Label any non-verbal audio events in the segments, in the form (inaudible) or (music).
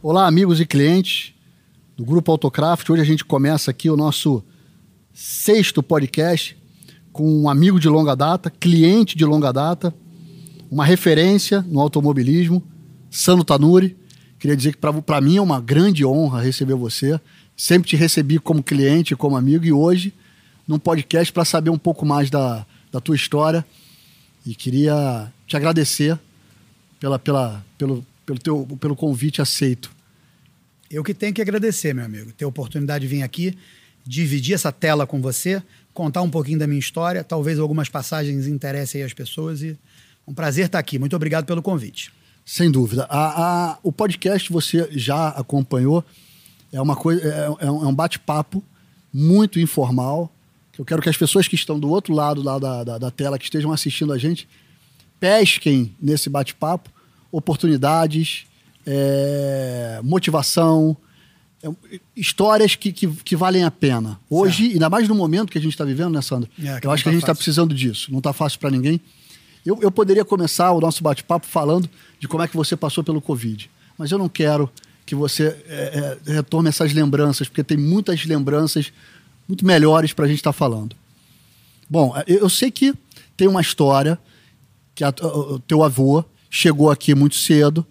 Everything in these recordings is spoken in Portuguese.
Olá, amigos e clientes do Grupo Autocraft. Hoje a gente começa aqui o nosso sexto podcast com um amigo de longa data, cliente de longa data, uma referência no automobilismo, Sandro Tanuri. Queria dizer que para mim é uma grande honra receber você. Sempre te recebi como cliente, como amigo, e hoje num podcast para saber um pouco mais da, da tua história. E queria te agradecer pela, pela, pelo, pelo, teu, pelo convite aceito. Eu que tenho que agradecer, meu amigo, ter a oportunidade de vir aqui, dividir essa tela com você, contar um pouquinho da minha história, talvez algumas passagens interessem as pessoas e um prazer estar aqui. Muito obrigado pelo convite. Sem dúvida. A, a, o podcast você já acompanhou. É uma coisa, é, é um é bate-papo muito informal. Eu quero que as pessoas que estão do outro lado lá da, da, da tela, que estejam assistindo a gente, pesquem nesse bate-papo oportunidades, é, motivação, é, histórias que, que, que, valem a pena. Hoje, certo. ainda mais no momento que a gente está vivendo, né, Sandro? É, eu acho que a tá gente está precisando disso. Não está fácil para ninguém. Eu, eu poderia começar o nosso bate-papo falando de como é que você passou pelo Covid. Mas eu não quero que você é, é, retorne essas lembranças, porque tem muitas lembranças muito melhores para a gente estar tá falando. Bom, eu, eu, sei que tem uma história que a, o teu avô chegou aqui muito cedo,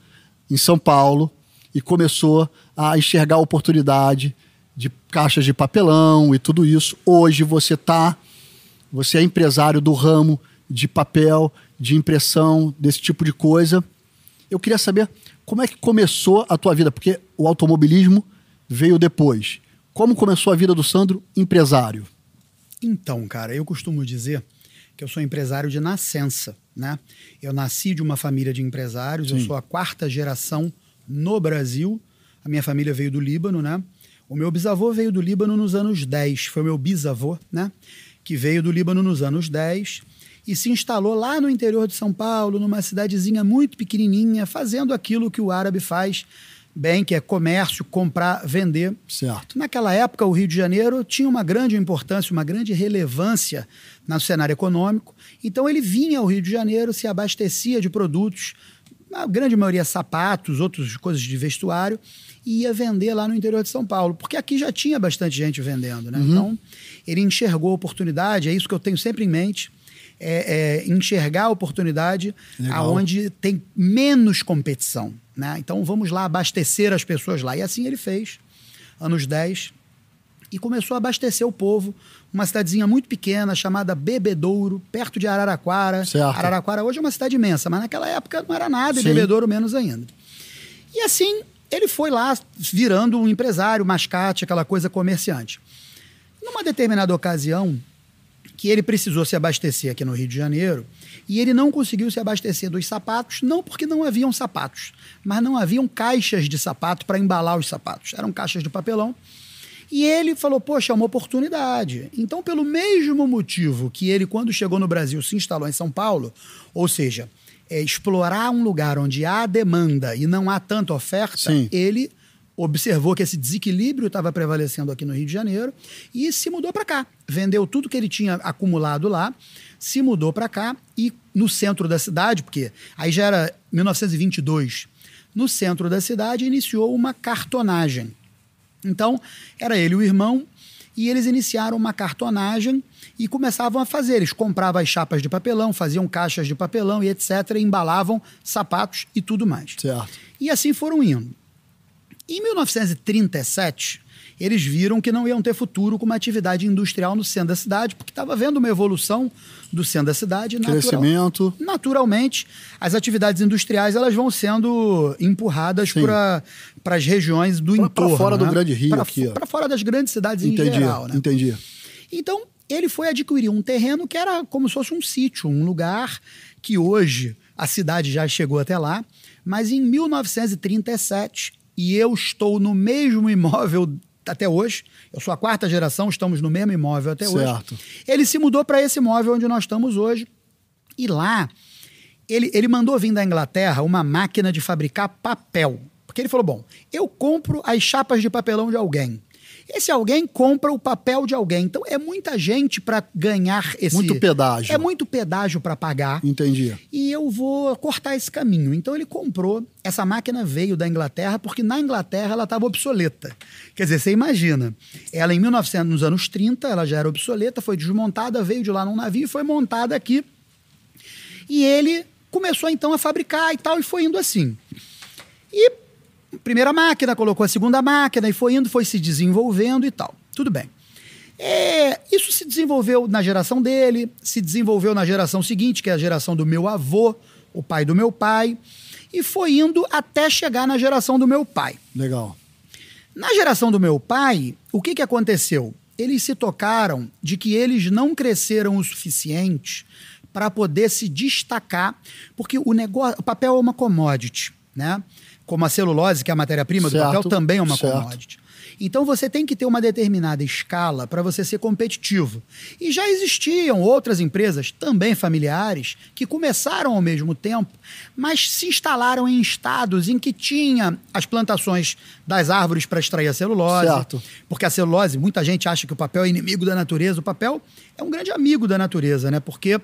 em São Paulo, e começou a enxergar a oportunidade de caixas de papelão e tudo isso. Hoje você tá, você é empresário do ramo de papel, de impressão, desse tipo de coisa. Eu queria saber como é que começou a tua vida, porque o automobilismo veio depois. Como começou a vida do Sandro, empresário? Então, cara, eu costumo dizer que eu sou empresário de nascença, né? Eu nasci de uma família de empresários, Sim. eu sou a quarta geração no Brasil. A minha família veio do Líbano, né? O meu bisavô veio do Líbano nos anos 10, foi o meu bisavô, né? Que veio do Líbano nos anos 10 e se instalou lá no interior de São Paulo, numa cidadezinha muito pequenininha, fazendo aquilo que o árabe faz bem, que é comércio, comprar, vender. Certo. Naquela época, o Rio de Janeiro tinha uma grande importância, uma grande relevância no cenário econômico. Então ele vinha ao Rio de Janeiro, se abastecia de produtos, a grande maioria sapatos, outras coisas de vestuário, e ia vender lá no interior de São Paulo, porque aqui já tinha bastante gente vendendo, né? Uhum. Então ele enxergou a oportunidade, é isso que eu tenho sempre em mente é, é enxergar a oportunidade Legal. aonde tem menos competição. Né? Então vamos lá abastecer as pessoas lá. E assim ele fez, anos 10, e começou a abastecer o povo. Uma cidadezinha muito pequena chamada Bebedouro, perto de Araraquara. Certo. Araraquara hoje é uma cidade imensa, mas naquela época não era nada, Sim. e Bebedouro menos ainda. E assim ele foi lá virando um empresário, mascate, aquela coisa comerciante. Numa determinada ocasião, que ele precisou se abastecer aqui no Rio de Janeiro e ele não conseguiu se abastecer dos sapatos, não porque não haviam sapatos, mas não haviam caixas de sapato para embalar os sapatos. Eram caixas de papelão. E ele falou: Poxa, é uma oportunidade. Então, pelo mesmo motivo que ele, quando chegou no Brasil, se instalou em São Paulo, ou seja, é, explorar um lugar onde há demanda e não há tanta oferta, Sim. ele observou que esse desequilíbrio estava prevalecendo aqui no Rio de Janeiro e se mudou para cá. Vendeu tudo que ele tinha acumulado lá, se mudou para cá e no centro da cidade, porque aí já era 1922, no centro da cidade iniciou uma cartonagem. Então, era ele e o irmão e eles iniciaram uma cartonagem e começavam a fazer. Eles compravam as chapas de papelão, faziam caixas de papelão e etc., e embalavam sapatos e tudo mais. Certo. E assim foram indo. Em 1937, eles viram que não iam ter futuro com uma atividade industrial no centro da cidade, porque estava havendo uma evolução do centro da cidade. Crescimento. Natural, naturalmente, as atividades industriais elas vão sendo empurradas para as regiões do pra, entorno. Para fora né? do Grande Rio pra, aqui. Para fora das grandes cidades entendi, em geral. Né? Entendi. Então, ele foi adquirir um terreno que era como se fosse um sítio, um lugar que hoje a cidade já chegou até lá, mas em 1937 e eu estou no mesmo imóvel até hoje. Eu sou a quarta geração, estamos no mesmo imóvel até certo. hoje. Ele se mudou para esse imóvel onde nós estamos hoje. E lá, ele, ele mandou vir da Inglaterra uma máquina de fabricar papel. Porque ele falou: bom, eu compro as chapas de papelão de alguém. Esse alguém compra o papel de alguém. Então é muita gente para ganhar esse. Muito pedágio. É muito pedágio para pagar. Entendi. E eu vou cortar esse caminho. Então ele comprou. Essa máquina veio da Inglaterra porque na Inglaterra ela estava obsoleta. Quer dizer, você imagina. Ela em 1900, nos anos 30, ela já era obsoleta, foi desmontada, veio de lá num navio e foi montada aqui. E ele começou então a fabricar e tal, e foi indo assim. E primeira máquina, colocou a segunda máquina e foi indo, foi se desenvolvendo e tal. Tudo bem. É, isso se desenvolveu na geração dele, se desenvolveu na geração seguinte, que é a geração do meu avô, o pai do meu pai, e foi indo até chegar na geração do meu pai. Legal. Na geração do meu pai, o que, que aconteceu? Eles se tocaram de que eles não cresceram o suficiente para poder se destacar, porque o negócio, o papel é uma commodity, né? Como a celulose, que é a matéria-prima do papel, também é uma certo. commodity. Então você tem que ter uma determinada escala para você ser competitivo. E já existiam outras empresas, também familiares, que começaram ao mesmo tempo, mas se instalaram em estados em que tinha as plantações das árvores para extrair a celulose. Certo. Porque a celulose, muita gente acha que o papel é inimigo da natureza. O papel é um grande amigo da natureza, né? Porque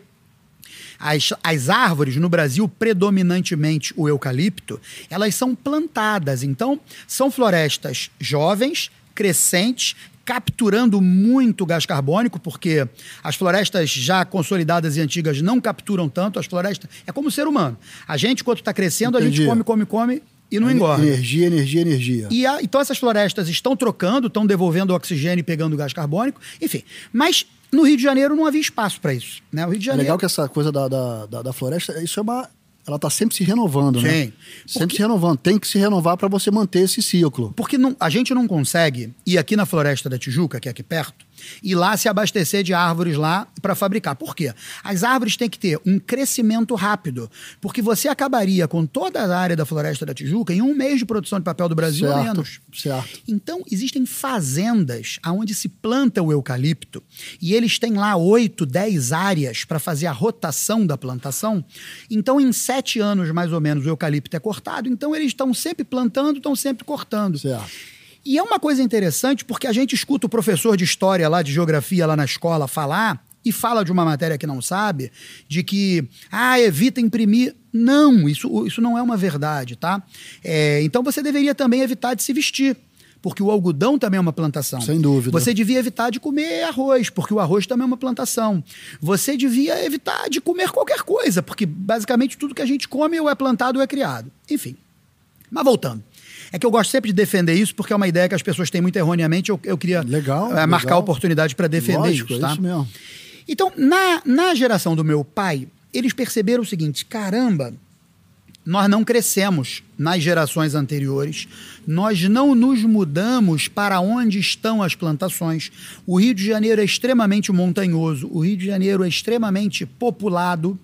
as, as árvores no Brasil, predominantemente o eucalipto, elas são plantadas. Então, são florestas jovens, crescentes, capturando muito gás carbônico, porque as florestas já consolidadas e antigas não capturam tanto. As florestas. É como o ser humano. A gente, quando está crescendo, Entendi. a gente come, come, come e não engorda. Energia, energia, energia. E a, então essas florestas estão trocando, estão devolvendo oxigênio e pegando gás carbônico, enfim. Mas no Rio de Janeiro não havia espaço para isso. Né? O Rio de Janeiro... É legal que essa coisa da, da, da, da floresta, isso é uma, ela está sempre se renovando, Sim. né? Sempre porque... se renovando. Tem que se renovar para você manter esse ciclo. Porque não, a gente não consegue ir aqui na Floresta da Tijuca, que é aqui perto, e lá se abastecer de árvores lá para fabricar. Por quê? As árvores têm que ter um crescimento rápido, porque você acabaria com toda a área da Floresta da Tijuca em um mês de produção de papel do Brasil certo, menos. Certo. Então, existem fazendas onde se planta o eucalipto e eles têm lá 8, 10 áreas para fazer a rotação da plantação. Então, em sete anos, mais ou menos, o eucalipto é cortado. Então, eles estão sempre plantando, estão sempre cortando. Certo. E é uma coisa interessante porque a gente escuta o professor de história lá, de geografia lá na escola falar e fala de uma matéria que não sabe, de que, ah, evita imprimir. Não, isso, isso não é uma verdade, tá? É, então você deveria também evitar de se vestir. Porque o algodão também é uma plantação. Sem dúvida. Você devia evitar de comer arroz, porque o arroz também é uma plantação. Você devia evitar de comer qualquer coisa, porque basicamente tudo que a gente come ou é plantado ou é criado. Enfim. Mas voltando. É que eu gosto sempre de defender isso, porque é uma ideia que as pessoas têm muito erroneamente. Eu, eu queria legal, é, marcar legal. a oportunidade para defender Lógico, isso, tá? É isso mesmo. Então, na, na geração do meu pai, eles perceberam o seguinte: caramba, nós não crescemos nas gerações anteriores, nós não nos mudamos para onde estão as plantações. O Rio de Janeiro é extremamente montanhoso, o Rio de Janeiro é extremamente populado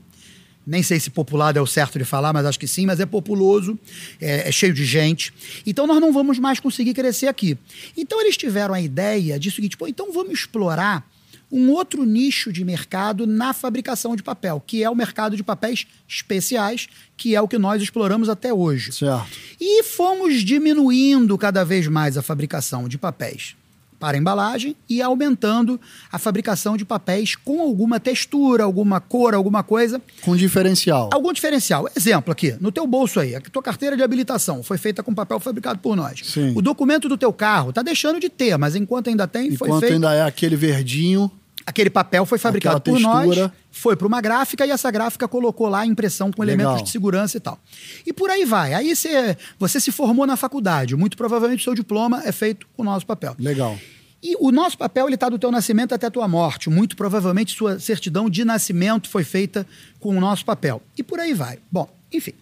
nem sei se populado é o certo de falar, mas acho que sim, mas é populoso, é, é, cheio de gente. Então nós não vamos mais conseguir crescer aqui. Então eles tiveram a ideia de seguinte, pô, então vamos explorar um outro nicho de mercado na fabricação de papel, que é o mercado de papéis especiais, que é o que nós exploramos até hoje. Certo. E fomos diminuindo cada vez mais a fabricação de papéis para embalagem e aumentando a fabricação de papéis com alguma textura, alguma cor, alguma coisa. Com diferencial. Algum diferencial. Exemplo aqui, no teu bolso aí, a tua carteira de habilitação foi feita com papel fabricado por nós. Sim. O documento do teu carro tá deixando de ter, mas enquanto ainda tem, enquanto foi feito... ainda é aquele verdinho... Aquele papel foi fabricado por nós, foi para uma gráfica e essa gráfica colocou lá a impressão com Legal. elementos de segurança e tal. E por aí vai. Aí você, você se formou na faculdade, muito provavelmente o seu diploma é feito com o nosso papel. Legal. E o nosso papel ele está do teu nascimento até a tua morte. Muito provavelmente sua certidão de nascimento foi feita com o nosso papel. E por aí vai. Bom, enfim.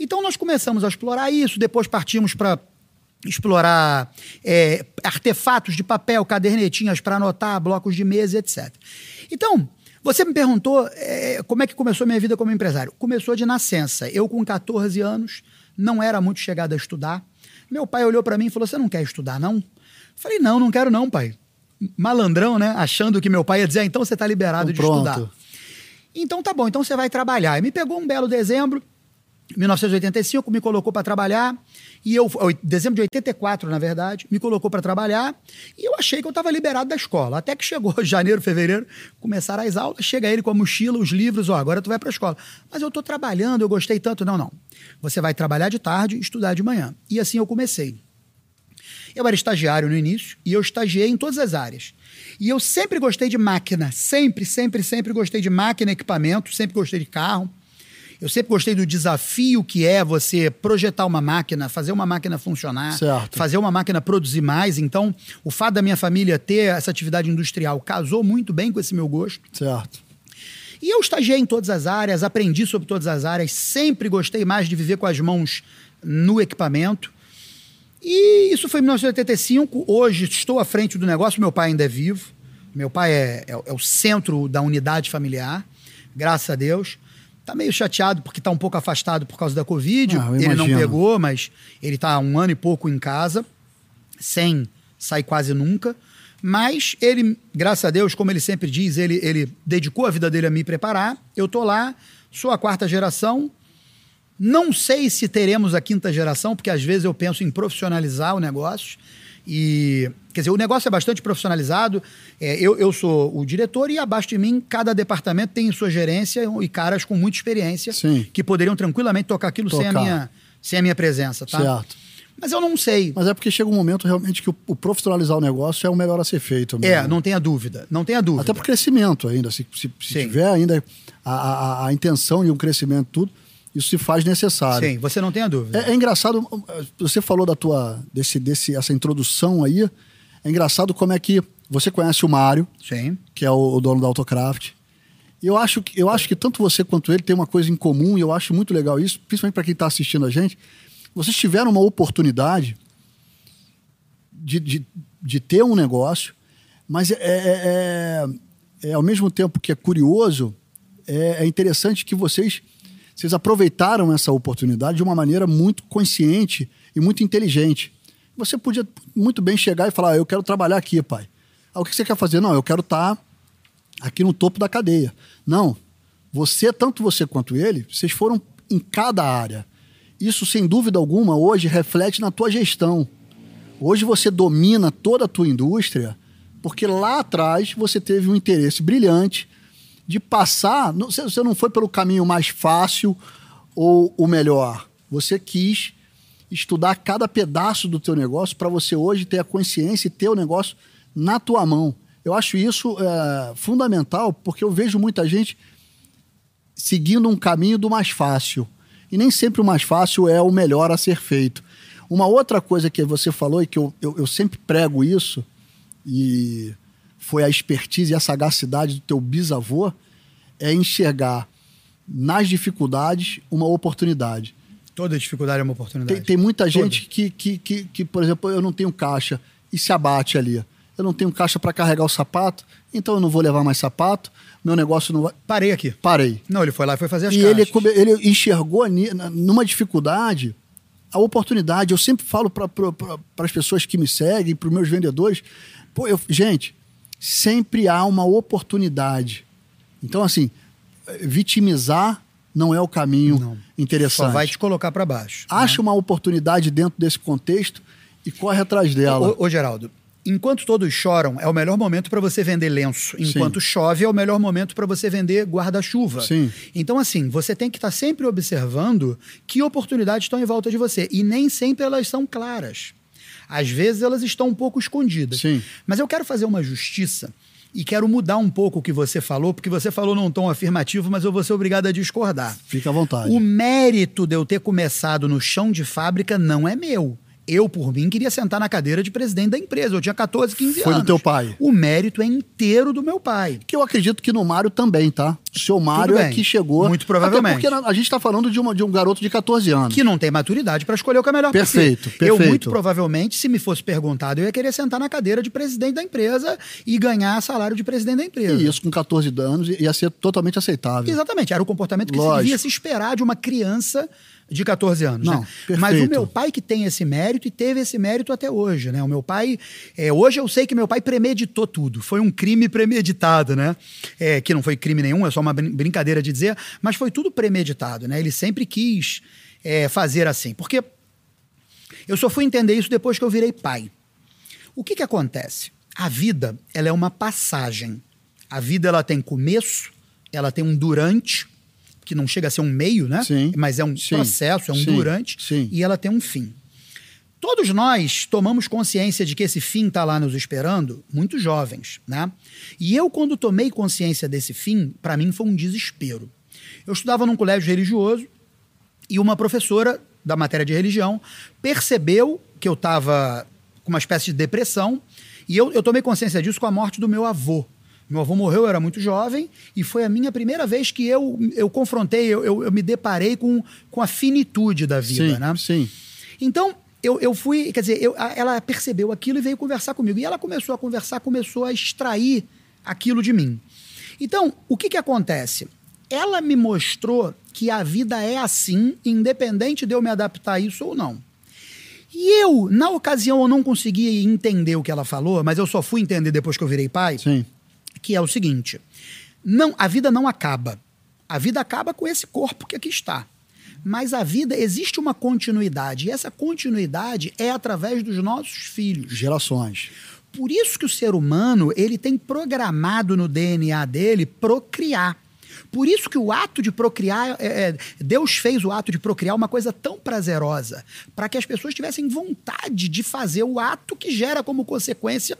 Então nós começamos a explorar isso, depois partimos para explorar é, artefatos de papel, cadernetinhas para anotar, blocos de mesa, etc. Então, você me perguntou é, como é que começou minha vida como empresário. Começou de nascença. Eu, com 14 anos, não era muito chegado a estudar. Meu pai olhou para mim e falou: Você não quer estudar, não? Falei, não, não quero não, pai. Malandrão, né? Achando que meu pai ia dizer, ah, então você está liberado Então, de pronto. estudar. Então tá bom, então você vai trabalhar. E me pegou um belo dezembro, 1985 me colocou para trabalhar e eu dezembro de 84, na verdade, me colocou para trabalhar e eu achei que eu estava liberado da escola. Até que chegou (laughs) janeiro, fevereiro, começaram as aulas, chega ele com a mochila, os livros, ó, agora tu vai para a escola. Mas eu estou trabalhando, eu gostei tanto. Não, não. Você vai trabalhar de tarde estudar de manhã. E assim eu comecei. Eu era estagiário no início e eu estagiei em todas as áreas. E eu sempre gostei de máquina, sempre, sempre, sempre gostei de máquina, equipamento, sempre gostei de carro. Eu sempre gostei do desafio que é você projetar uma máquina, fazer uma máquina funcionar, certo. fazer uma máquina produzir mais. Então, o fato da minha família ter essa atividade industrial casou muito bem com esse meu gosto. Certo. E eu estagiei em todas as áreas, aprendi sobre todas as áreas, sempre gostei mais de viver com as mãos no equipamento. E isso foi em 1985. Hoje estou à frente do negócio, meu pai ainda é vivo. Meu pai é, é, é o centro da unidade familiar, graças a Deus. Tá meio chateado porque tá um pouco afastado por causa da Covid. Ah, ele não pegou, mas ele tá um ano e pouco em casa, sem sair quase nunca. Mas ele, graças a Deus, como ele sempre diz, ele, ele dedicou a vida dele a me preparar. Eu tô lá, sou a quarta geração. Não sei se teremos a quinta geração, porque às vezes eu penso em profissionalizar o negócio. E, quer dizer, o negócio é bastante profissionalizado. É, eu, eu sou o diretor e abaixo de mim, cada departamento tem sua gerência e caras com muita experiência Sim. que poderiam tranquilamente tocar aquilo Tocar. Sem, a minha, sem a minha presença, tá? Certo. Mas eu não sei. Mas é porque chega um momento realmente que o, o profissionalizar o negócio é o melhor a ser feito. É, mesmo. não tenha dúvida. Não tenha dúvida. Até por crescimento ainda. Se, se, se tiver ainda a, a, a intenção de um crescimento, tudo, isso se faz necessário. Sim, você não tenha dúvida. É, é engraçado, você falou da tua desse, desse essa introdução aí. É engraçado como é que você conhece o Mário, Sim. que é o, o dono da Autocraft. E eu acho, que, eu acho que tanto você quanto ele tem uma coisa em comum e eu acho muito legal isso, principalmente para quem está assistindo a gente. Vocês tiveram uma oportunidade de, de, de ter um negócio, mas é, é, é, é ao mesmo tempo que é curioso, é, é interessante que vocês vocês aproveitaram essa oportunidade de uma maneira muito consciente e muito inteligente. Você podia muito bem chegar e falar: "Ah, Eu quero trabalhar aqui, pai. Ah, o que você quer fazer? Não, eu quero estar aqui no topo da cadeia. Não. Você, tanto você quanto ele, vocês foram em cada área. Isso, sem dúvida alguma, hoje reflete na tua gestão. Hoje você domina toda a tua indústria porque lá atrás você teve um interesse brilhante de passar. você não foi pelo caminho mais fácil ou o melhor. Você quis estudar cada pedaço do teu negócio para você hoje ter a consciência e ter o negócio na tua mão. Eu acho isso é, fundamental porque eu vejo muita gente seguindo um caminho do mais fácil. E nem sempre o mais fácil é o melhor a ser feito. Uma outra coisa que você falou e que eu, eu, eu sempre prego isso, e foi a expertise e a sagacidade do teu bisavô, é enxergar nas dificuldades uma oportunidade. Toda dificuldade é uma oportunidade. Tem, tem muita gente que, que, que, que, por exemplo, eu não tenho caixa e se abate ali. Eu não tenho caixa para carregar o sapato, então eu não vou levar mais sapato, meu negócio não vai. Parei aqui. Parei. Não, ele foi lá e foi fazer as E ele, caixas. come- ele enxergou ni- na- numa dificuldade a oportunidade. Eu sempre falo para as pessoas que me seguem, para os meus vendedores, pô, eu- gente, sempre há uma oportunidade. Então, assim, vitimizar não é o caminho Não. interessante. Só vai te colocar para baixo. Acha uma oportunidade dentro desse contexto e corre atrás dela. Ô, ô, Geraldo, enquanto todos choram, é o melhor momento para você vender lenço. Enquanto chove, é o melhor momento para você vender guarda-chuva. Sim. Então, assim, você tem que estar sempre observando que oportunidades estão em volta de você. E nem sempre elas são claras. Às vezes elas estão um pouco escondidas. Sim. Mas eu quero fazer uma justiça e quero mudar um pouco o que você falou, porque você falou num tom afirmativo, mas eu vou ser obrigado a discordar. Fica à vontade. O mérito de eu ter começado no chão de fábrica não é meu. Eu, por mim, queria sentar na cadeira de presidente da empresa. Eu tinha 14, 15 Foi do anos. teu pai. O mérito é inteiro do meu pai. Que eu acredito que no Mário também, tá? O seu Mário é que chegou. Muito provavelmente. Até porque a gente está falando de, uma, de um garoto de 14 anos. Que não tem maturidade para escolher o que é melhor pra si. Perfeito, Eu, perfeito. muito provavelmente, se me fosse perguntado, eu ia querer sentar na cadeira de presidente da empresa e ganhar salário de presidente da empresa. E isso com 14 anos ia ser totalmente aceitável. Exatamente, era o comportamento que se Lógico. devia se esperar de uma criança de 14 anos. Não, né? perfeito. Mas o meu pai que tem esse mérito e teve esse mérito até hoje, né? O meu pai, é, hoje eu sei que meu pai premeditou tudo. Foi um crime premeditado, né? É, que não foi crime nenhum, eu só uma brincadeira de dizer, mas foi tudo premeditado, né? Ele sempre quis é, fazer assim. Porque eu só fui entender isso depois que eu virei pai. O que, que acontece? A vida ela é uma passagem. A vida ela tem começo, ela tem um durante, que não chega a ser um meio, né? Sim. Mas é um Sim. processo, é um Sim. durante, Sim. e ela tem um fim. Todos nós tomamos consciência de que esse fim está lá nos esperando, muito jovens, né? E eu, quando tomei consciência desse fim, para mim foi um desespero. Eu estudava num colégio religioso e uma professora da matéria de religião percebeu que eu estava com uma espécie de depressão e eu, eu tomei consciência disso com a morte do meu avô. Meu avô morreu, eu era muito jovem, e foi a minha primeira vez que eu, eu confrontei, eu, eu, eu me deparei com, com a finitude da vida, sim, né? sim. Então, eu, eu fui, quer dizer, eu, ela percebeu aquilo e veio conversar comigo. E ela começou a conversar, começou a extrair aquilo de mim. Então, o que, que acontece? Ela me mostrou que a vida é assim, independente de eu me adaptar a isso ou não. E eu, na ocasião, eu não consegui entender o que ela falou, mas eu só fui entender depois que eu virei pai Sim. Que é o seguinte: não, a vida não acaba. A vida acaba com esse corpo que aqui está. Mas a vida existe uma continuidade e essa continuidade é através dos nossos filhos. Gerações. Por isso que o ser humano ele tem programado no DNA dele procriar. Por isso que o ato de procriar, é, é, Deus fez o ato de procriar uma coisa tão prazerosa, para que as pessoas tivessem vontade de fazer o ato que gera como consequência.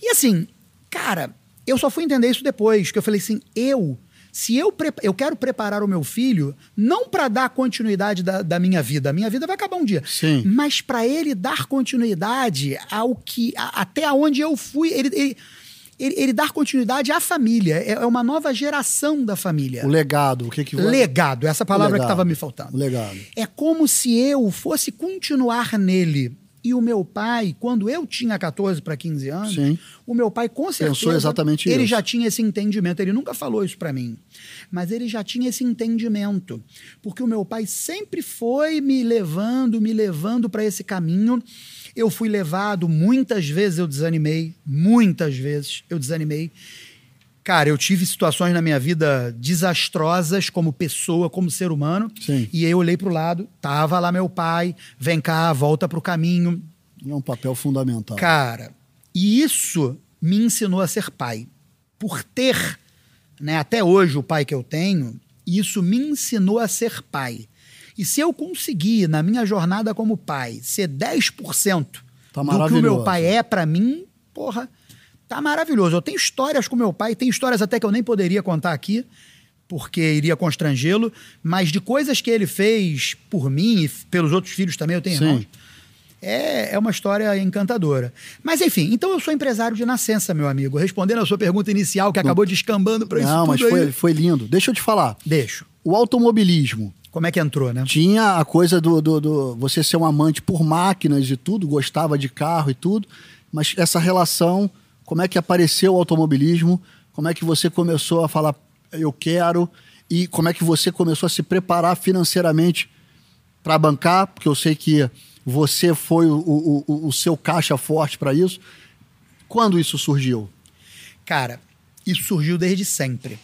E assim, cara, eu só fui entender isso depois, que eu falei assim, eu, se eu, eu quero preparar o meu filho, não para dar continuidade da, da minha vida, a minha vida vai acabar um dia, Sim. mas para ele dar continuidade ao que, a- até onde eu fui, ele, ele, ele, ele dar continuidade à família, é é uma nova geração da família. O legado, o que que. Legado, essa palavra que legado. estava me faltando. Legado. É como se eu fosse continuar nele. E o meu pai, quando eu tinha 14 para 15 anos, Sim. o meu pai com certeza Pensou exatamente ele isso. já tinha esse entendimento. Ele nunca falou isso para mim, mas ele já tinha esse entendimento, porque o meu pai sempre foi me levando, me levando para esse caminho. Eu fui levado muitas vezes, eu desanimei, muitas vezes eu desanimei. Cara, eu tive situações na minha vida desastrosas como pessoa, como ser humano. Sim. E aí eu olhei pro lado, tava lá meu pai, vem cá, volta pro caminho. É um papel fundamental. Cara, e isso me ensinou a ser pai. Por ter, né, até hoje o pai que eu tenho, isso me ensinou a ser pai. E se eu conseguir, na minha jornada como pai, ser 10% Tá do que o meu pai é pra mim, porra, tá maravilhoso. Eu tenho histórias com meu pai, tem histórias até que eu nem poderia contar aqui, porque iria constrangê-lo, mas de coisas que ele fez por mim e pelos outros filhos também, eu tenho Sim. irmãos. É, é uma história encantadora. Mas enfim, então eu sou empresário de nascença, meu amigo. Respondendo a sua pergunta inicial, que acabou descambando para isso Não, mas aí. foi, foi lindo. Deixa eu te falar. Deixo. O automobilismo Como é que entrou, né? tinha a coisa do, do, do você ser um amante por máquinas e tudo, gostava de carro e tudo, mas essa relação, como é que apareceu o automobilismo, como é que você começou a falar eu quero e como é que você começou a se preparar financeiramente para bancar, porque eu sei que você foi o, o, o- seu caixa forte para isso. Quando isso surgiu? Cara, isso surgiu desde sempre.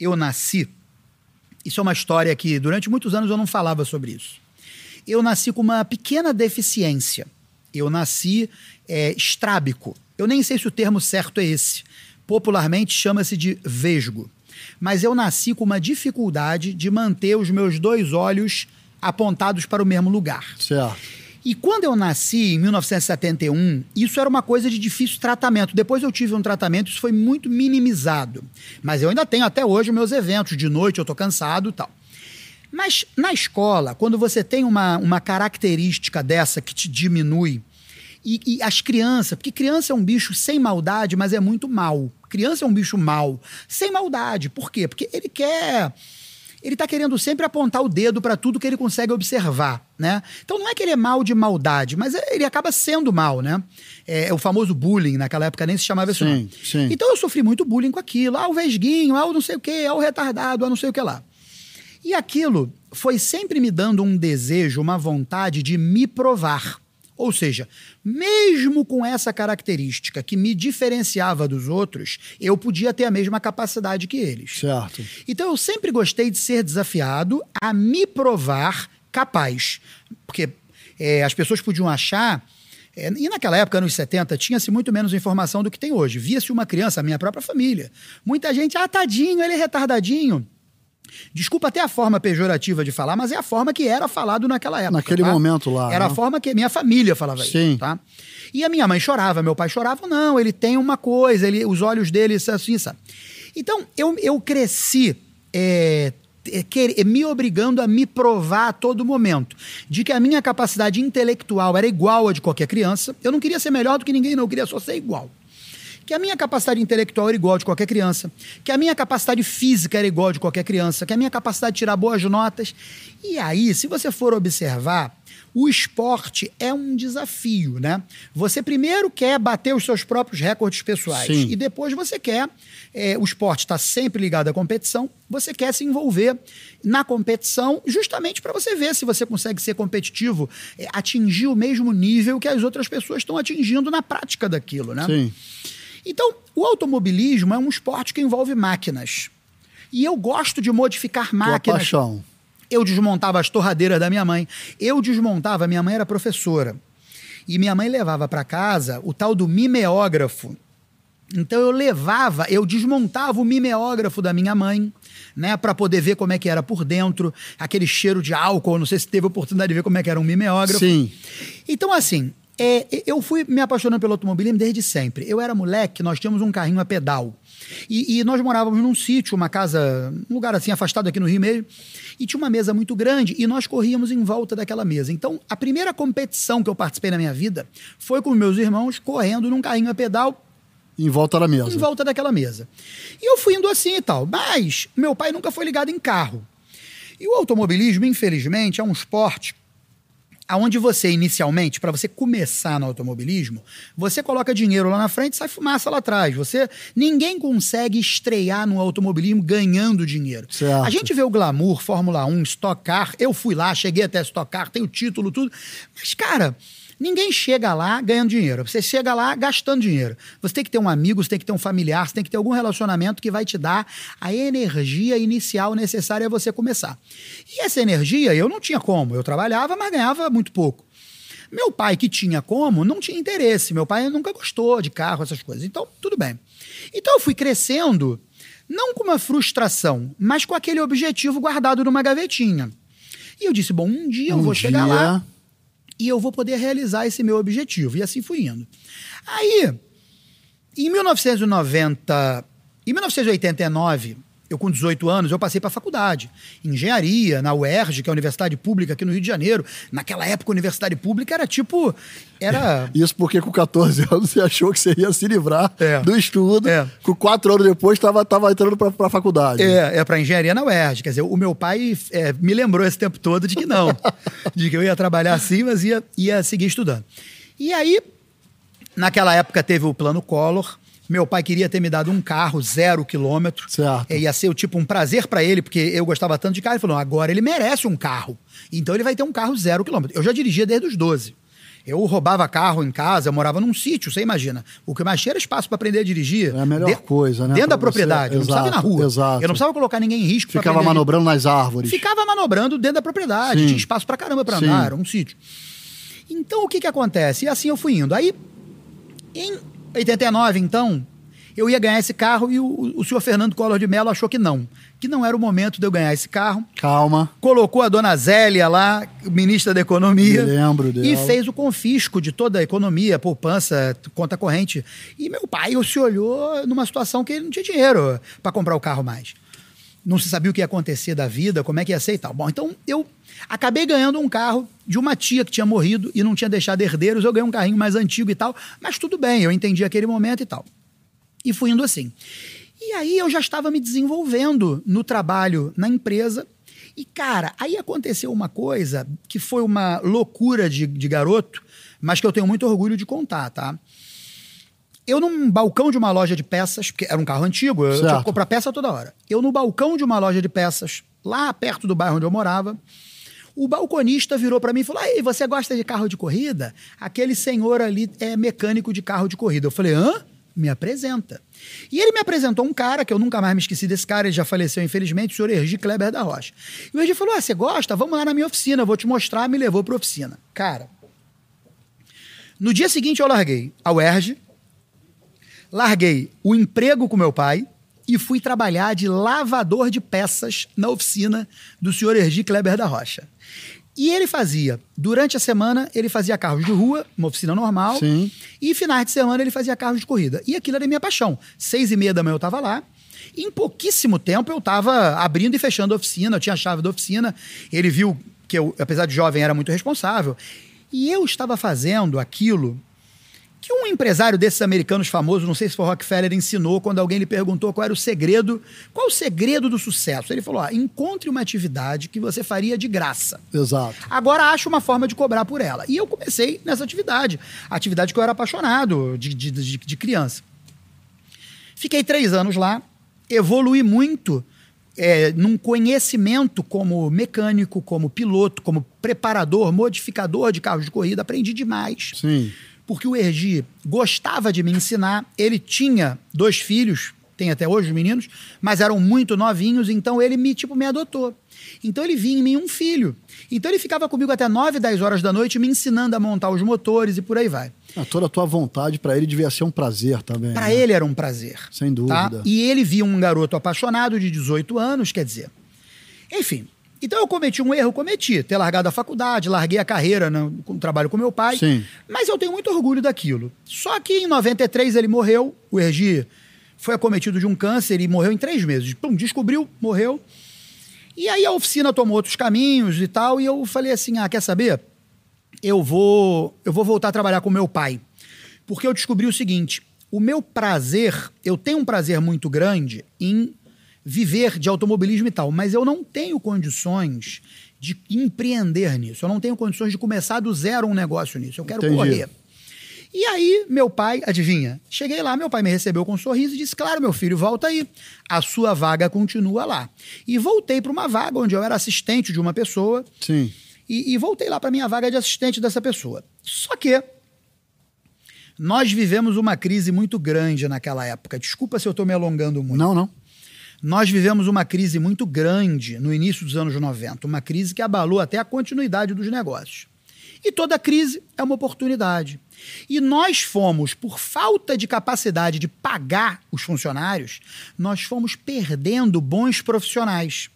Eu nasci. Isso é uma história que durante muitos anos eu não falava sobre isso. Eu nasci com uma pequena deficiência. Eu nasci é, estrábico. Eu nem sei se o termo certo é esse. Popularmente chama-se de vesgo. Mas eu nasci com uma dificuldade de manter os meus dois olhos apontados para o mesmo lugar. Certo. E quando eu nasci, em 1971, isso era uma coisa de difícil tratamento. Depois eu tive um tratamento, isso foi muito minimizado. Mas eu ainda tenho até hoje meus eventos. De noite eu tô cansado e tal. Mas na escola, quando você tem uma, uma característica dessa que te diminui, e, e as crianças, porque criança é um bicho sem maldade, mas é muito mal. Criança é um bicho mal, sem maldade. Por quê? Porque ele quer ele está querendo sempre apontar o dedo para tudo que ele consegue observar, né? Então não é que ele é mal de maldade, mas é- ele acaba sendo mal, né? É, o famoso bullying, naquela época nem se chamava isso. Sim, sim. Então eu sofri muito bullying com aquilo. Ah, o vesguinho, ah, o não sei o quê, ah, o retardado, ah, não sei o que lá. E aquilo foi sempre me dando um desejo, uma vontade de me provar. Ou seja, mesmo com essa característica que me diferenciava dos outros, eu podia ter a mesma capacidade que eles. Certo. Então eu sempre gostei de ser desafiado a me provar capaz. Porque é, as pessoas podiam achar. é, e naquela época, anos 70, tinha-se muito menos informação do que tem hoje. Via-se uma criança, a minha própria família. Muita gente, ah, tadinho, ele é retardadinho. Desculpa até a forma pejorativa de falar, mas é a forma que era falado naquela época. Naquele tá? momento lá, Era né? a forma que minha família falava Sim. isso, tá? E a minha mãe chorava, meu pai chorava, não, ele tem uma coisa, ele, os olhos dele, assim, sabe? Então, eu, eu cresci é, é, quer- me obrigando a me provar a todo momento de que a minha capacidade intelectual era igual a de qualquer criança. Eu não queria ser melhor do que ninguém, não, eu queria só ser igual que a minha capacidade intelectual era igual de qualquer criança, que a minha capacidade física era igual de qualquer criança, que a minha capacidade de tirar boas notas. E aí, se você for observar, o esporte é um desafio, né? Você primeiro quer bater os seus próprios recordes pessoais Sim. e depois você quer. é, o esporte está sempre ligado à competição, você quer se envolver na competição justamente para você ver se você consegue ser competitivo, é, atingir o mesmo nível que as outras pessoas estão atingindo na prática daquilo, né? Sim. Então, o automobilismo é um esporte que envolve máquinas. E eu gosto de modificar Tua máquinas. paixão. Eu desmontava as torradeiras da minha mãe. Eu desmontava, minha mãe era professora. E minha mãe levava para casa o tal do mimeógrafo. Então eu levava, eu desmontava o mimeógrafo da minha mãe, né, para poder ver como é que era por dentro, aquele cheiro de álcool, não sei se teve a oportunidade de ver como é que era um mimeógrafo. Sim. Então, assim, é, eu fui me apaixonando pelo automobilismo desde sempre. Eu era moleque, nós tínhamos um carrinho a pedal. E, e nós morávamos num sítio, uma casa, um lugar assim, afastado aqui no Rio mesmo, e tinha uma mesa muito grande e nós corríamos em volta daquela mesa. Então, a primeira competição que eu participei na minha vida foi com meus irmãos correndo num carrinho a pedal Em volta da mesa. em volta daquela mesa. E eu fui indo assim e tal. Mas meu pai nunca foi ligado em carro. E o automobilismo, infelizmente, é um esporte aonde você inicialmente, para você começar no automobilismo, você coloca dinheiro lá na frente e sai fumaça lá atrás. Você ninguém consegue estrear no automobilismo ganhando dinheiro. Certo. A gente vê o glamour, Fórmula 1, Stock Car. Eu fui lá, cheguei até Stock Car, tenho título, tudo. Mas, cara, ninguém chega lá ganhando dinheiro. Você chega lá gastando dinheiro. Você tem que ter um amigo, você tem que ter um familiar, você tem que ter algum relacionamento que vai te dar a energia inicial necessária a você começar. E essa energia eu não tinha como. Eu trabalhava, mas ganhava muito pouco. Meu pai, que tinha como, não tinha interesse. Meu pai nunca gostou de carro, essas coisas. Então, tudo bem. Então, eu fui crescendo, não com uma frustração, mas com aquele objetivo guardado numa gavetinha. E eu disse: bom, um dia eu Um vou chegar dia- lá e eu vou poder realizar esse meu objetivo. E assim fui indo. Aí, em 1990, em 1989, eu com 18 anos, eu passei para a faculdade. Engenharia, na UERJ, que é a Universidade Pública aqui no Rio de Janeiro. Naquela época, a Universidade Pública era tipo. Era. (laughs) Isso porque com 14 (laughs) anos você achou que você ia se livrar É. do estudo. É. Com quatro anos depois estava tava entrando pra, pra faculdade. É, é para engenharia na UERJ. Quer dizer, o meu pai é, me lembrou esse tempo todo de que não. (laughs) de que eu ia trabalhar assim, mas ia, ia seguir estudando. E aí, naquela época teve o plano Collor. Meu pai queria ter me dado um carro zero quilômetro. Certo. É, ia ser tipo um prazer para ele, porque eu gostava tanto de carro. Ele falou: agora ele merece um carro. Então ele vai ter um carro zero quilômetro. Eu já dirigia desde os 12. Eu roubava carro em casa, eu morava num sítio, você imagina. O que mais tinha era espaço para aprender a dirigir. É a melhor coisa, né, Dentro da pra você. propriedade. Eu não precisava ir na Exato, rua. exato. Eu não precisava colocar ninguém em risco. Ficava manobrando nas árvores. Ficava manobrando dentro da propriedade. Sim. Tinha espaço pra caramba pra Sim. andar, era um sítio. Então o que que acontece? E assim eu fui indo. Aí, em 89, então, eu ia ganhar esse carro e o, o senhor Fernando Collor de Mello achou que não. Que não era o momento de eu ganhar esse carro. Calma. Colocou a dona Zélia lá, ministra da Economia. Me lembro dela. E fez o confisco de toda a economia, poupança, conta corrente. E meu pai se olhou numa situação que ele não tinha dinheiro para comprar o carro mais. Não se sabia o que ia acontecer da vida, como é que ia ser e tal. Bom, então eu acabei ganhando um carro de uma tia que tinha morrido e não tinha deixado herdeiros. Eu ganhei um carrinho mais antigo e tal. Mas tudo bem, eu entendi aquele momento e tal. E fui indo assim. E aí eu já estava me desenvolvendo no trabalho na empresa. E, cara, aí aconteceu uma coisa que foi uma loucura de, de garoto, mas que eu tenho muito orgulho de contar, tá? Eu num balcão de uma loja de peças, porque era um carro antigo, eu tinha Certo. que comprar peça toda hora. Eu no balcão de uma loja de peças, lá perto do bairro onde eu morava, O balconista virou para mim e falou: Aí, você gosta de carro de corrida? Aquele senhor ali é mecânico de carro de corrida. Eu falei: hã? Me apresenta. E ele me apresentou um cara, que eu nunca mais me esqueci desse cara, ele já faleceu, infelizmente, o senhor Ergi Kleber da Rocha. E o Ergi falou: Ah, você gosta? Vamos lá na minha oficina, eu vou te mostrar. Me levou para oficina. Cara, no dia seguinte eu larguei a UERJ, larguei o emprego com meu pai e fui trabalhar de lavador de peças na oficina do senhor Ergi Kleber da Rocha. E ele fazia, durante a semana, ele fazia carros de rua, uma oficina normal. Sim. E finais de semana ele fazia carros de corrida. E aquilo era minha paixão. Seis e meia da manhã eu estava lá. E em pouquíssimo tempo eu estava abrindo e fechando a oficina, eu tinha a chave da oficina. Ele viu que eu, apesar de jovem, era muito responsável. E eu estava fazendo aquilo que um empresário desses americanos famosos, não sei se foi Rockefeller, ensinou quando alguém lhe perguntou qual era o segredo, qual o segredo do sucesso. Ele falou: ó, encontre uma atividade que você faria de graça. Exato. Agora ache uma forma de cobrar por ela. E eu comecei nessa atividade, atividade que eu era apaixonado de, de, de, de criança. Fiquei três anos lá, evolui muito é, num conhecimento como mecânico, como piloto, como preparador, modificador de carros de corrida, aprendi demais. Sim porque o Ergi gostava de me ensinar. Ele tinha dois filhos, tem até hoje os meninos, mas eram muito novinhos, então ele me, tipo, me adotou. Então ele vinha em mim um filho. Então ele ficava comigo até 9, 10 horas da noite me ensinando a montar os motores e por aí vai. Ah, toda a tua vontade para ele devia ser um prazer também. Para né? ele era um prazer. Sem dúvida. Tá? E ele via um garoto apaixonado de 18 anos, quer dizer. Enfim, então eu cometi um erro, cometi, ter largado a faculdade, larguei a carreira no, no trabalho com meu pai. Sim. Mas eu tenho muito orgulho daquilo. Só que em 93 ele morreu, o Ergi foi acometido de um câncer e morreu em três meses. Pum, descobriu, morreu. E aí a oficina tomou outros caminhos e tal, e eu falei assim: ah, quer saber? Eu vou, eu vou voltar a trabalhar com meu pai. Porque eu descobri o seguinte: o meu prazer, eu tenho um prazer muito grande em viver de automobilismo e tal, mas eu não tenho condições de empreender nisso. Eu não tenho condições de começar do zero um negócio nisso. Eu quero Entendi. correr. E aí, meu pai, adivinha? Cheguei lá, meu pai me recebeu com um sorriso e disse: Claro, meu filho, volta aí. A sua vaga continua lá. E voltei para uma vaga onde eu era assistente de uma pessoa. Sim. E, e voltei lá para minha vaga de assistente dessa pessoa. Só que nós vivemos uma crise muito grande naquela época. Desculpa se eu estou me alongando muito. Não, não. Nós vivemos uma crise muito grande no início dos anos 90, uma crise que abalou até a continuidade dos negócios. E toda crise é uma oportunidade. E nós fomos, por falta de capacidade de pagar os funcionários, nós fomos perdendo bons profissionais.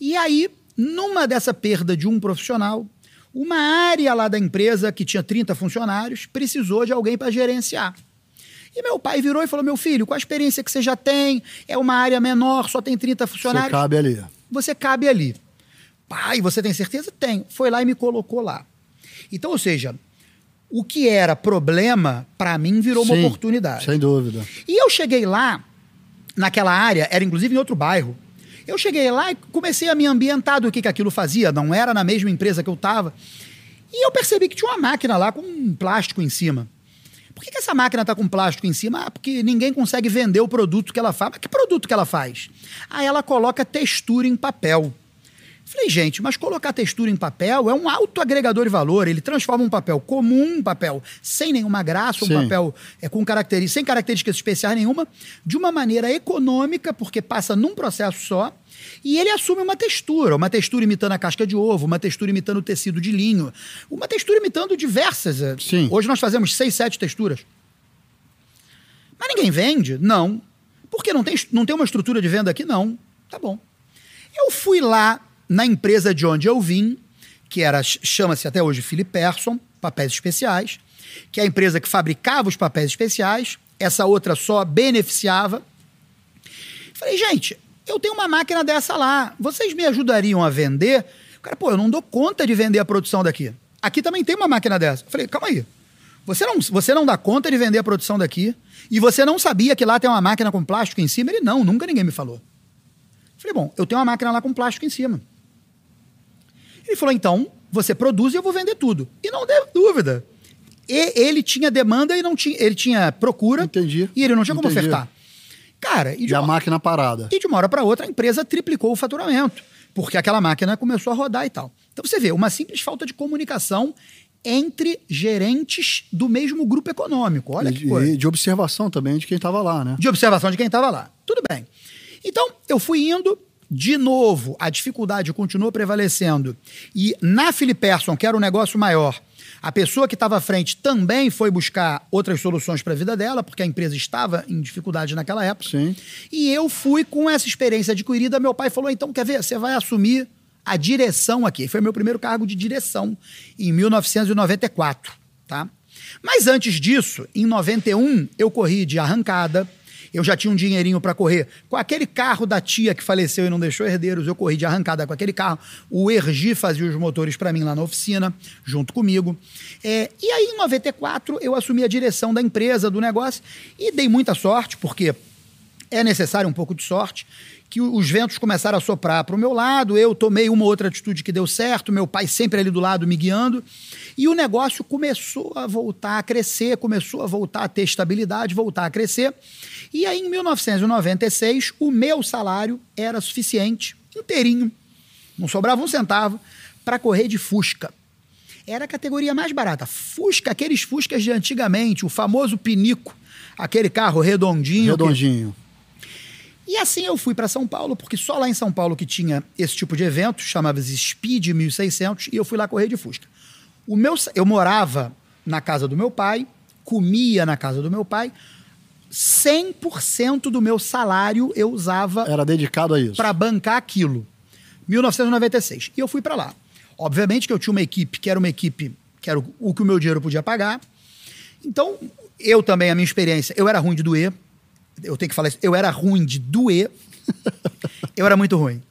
E aí, numa dessa perda de um profissional, uma área lá da empresa que tinha 30 funcionários precisou de alguém para gerenciar. E meu pai virou e falou: Meu filho, com a experiência que você já tem, é uma área menor, só tem 30 Você funcionários. cabe ali. Você cabe ali. Pai, você tem certeza? Tenho. Foi lá e me colocou lá. Então, ou seja, o que era problema, para mim, virou uma Sim, oportunidade. Sem dúvida. E eu cheguei lá, naquela área, era inclusive em outro bairro. Eu cheguei lá e comecei a me ambientar do que, que aquilo fazia. Não era na mesma empresa que eu estava. E eu percebi que tinha uma máquina lá com um plástico em cima. Por que, que essa máquina está com plástico em cima? Ah, porque ninguém consegue vender o produto que ela faz. Mas que produto que ela faz? Aí ela coloca textura em papel. Falei, gente, mas colocar textura em papel é um alto agregador de valor. Ele transforma um papel comum, um papel sem nenhuma graça, um Sim. papel é, com características, sem características especiais nenhuma, de uma maneira econômica, porque passa num processo só. E ele assume uma textura, uma textura imitando a casca de ovo, uma textura imitando o tecido de linho, uma textura imitando diversas. é. Sim. Hoje nós fazemos seis, sete texturas. Mas ninguém vende? Não. Porque não tem, não tem uma estrutura de venda aqui? Não. Tá bom. Eu fui lá na empresa de onde eu vim, que era chama-se até hoje Philip Persson, papéis especiais, que é a empresa que fabricava os papéis especiais, essa outra só beneficiava. Falei, gente, eu tenho uma máquina dessa lá, vocês me ajudariam a vender? O cara, pô, eu não dou conta de vender a produção daqui. Aqui também tem uma máquina dessa. Eu falei, calma aí. Você não, você não dá conta de vender a produção daqui e você não sabia que lá tem uma máquina com plástico em cima? Ele, não, nunca ninguém me falou. Eu falei, bom, eu tenho uma máquina lá com plástico em cima. Ele falou, então, você produz e eu vou vender tudo. E não deu dúvida. E ele tinha demanda e não tinha. Ele tinha procura. Entendi. E ele não tinha como Entendi. ofertar. Cara, e E a uma, máquina parada. e de uma hora para outra a empresa triplicou o faturamento. Porque aquela máquina começou a rodar e tal. Então você vê, uma simples falta de comunicação entre gerentes do mesmo grupo econômico. Olha e, que coisa. E de observação também de quem estava lá, né? De observação de quem estava lá. Tudo bem. Então, eu fui indo, de novo, a dificuldade continuou prevalecendo. E na Filiperson, que era um negócio maior, a pessoa que estava à frente também foi buscar outras soluções para a vida dela, porque a empresa estava em dificuldade naquela época. Sim. E eu fui com essa experiência adquirida. Meu pai falou: então, quer ver? Você vai assumir a direção aqui. Foi meu primeiro cargo de direção em 1994, tá? Mas antes disso, em 91, eu corri de arrancada. Eu já tinha um dinheirinho para correr com aquele carro da tia que faleceu e não deixou herdeiros. Eu corri de arrancada com aquele carro. O Ergi fazia os motores para mim lá na oficina, junto comigo. É, e aí, em 94, eu assumi a direção da empresa, do negócio, e dei muita sorte, porque é necessário um pouco de sorte que os ventos começaram a soprar para o meu lado, eu tomei uma outra atitude que deu certo, meu pai sempre ali do lado me guiando, e o negócio começou a voltar a crescer, começou a voltar a ter estabilidade, voltar a crescer. E aí, em 1996, o meu salário era suficiente, inteirinho, não sobrava um centavo, para correr de Fusca. Era a categoria mais barata. Fusca, aqueles Fuscas de antigamente, o famoso pinico, aquele carro redondinho. Redondinho. Que e assim eu fui para São Paulo, porque só lá em São Paulo que tinha esse tipo de evento, chamava-se Speed 1600, e eu fui lá correr de Fusca. O meu, eu morava na casa do meu pai, comia na casa do meu pai, 100% do meu salário eu usava. Era dedicado a isso. Para bancar aquilo. 1996. E eu fui para lá. Obviamente que eu tinha uma equipe que era uma equipe que era o, o que o meu dinheiro podia pagar. Então, eu também, a minha experiência, eu era ruim de doer eu tenho que falar isso, eu era ruim de doer, (laughs) eu era muito ruim.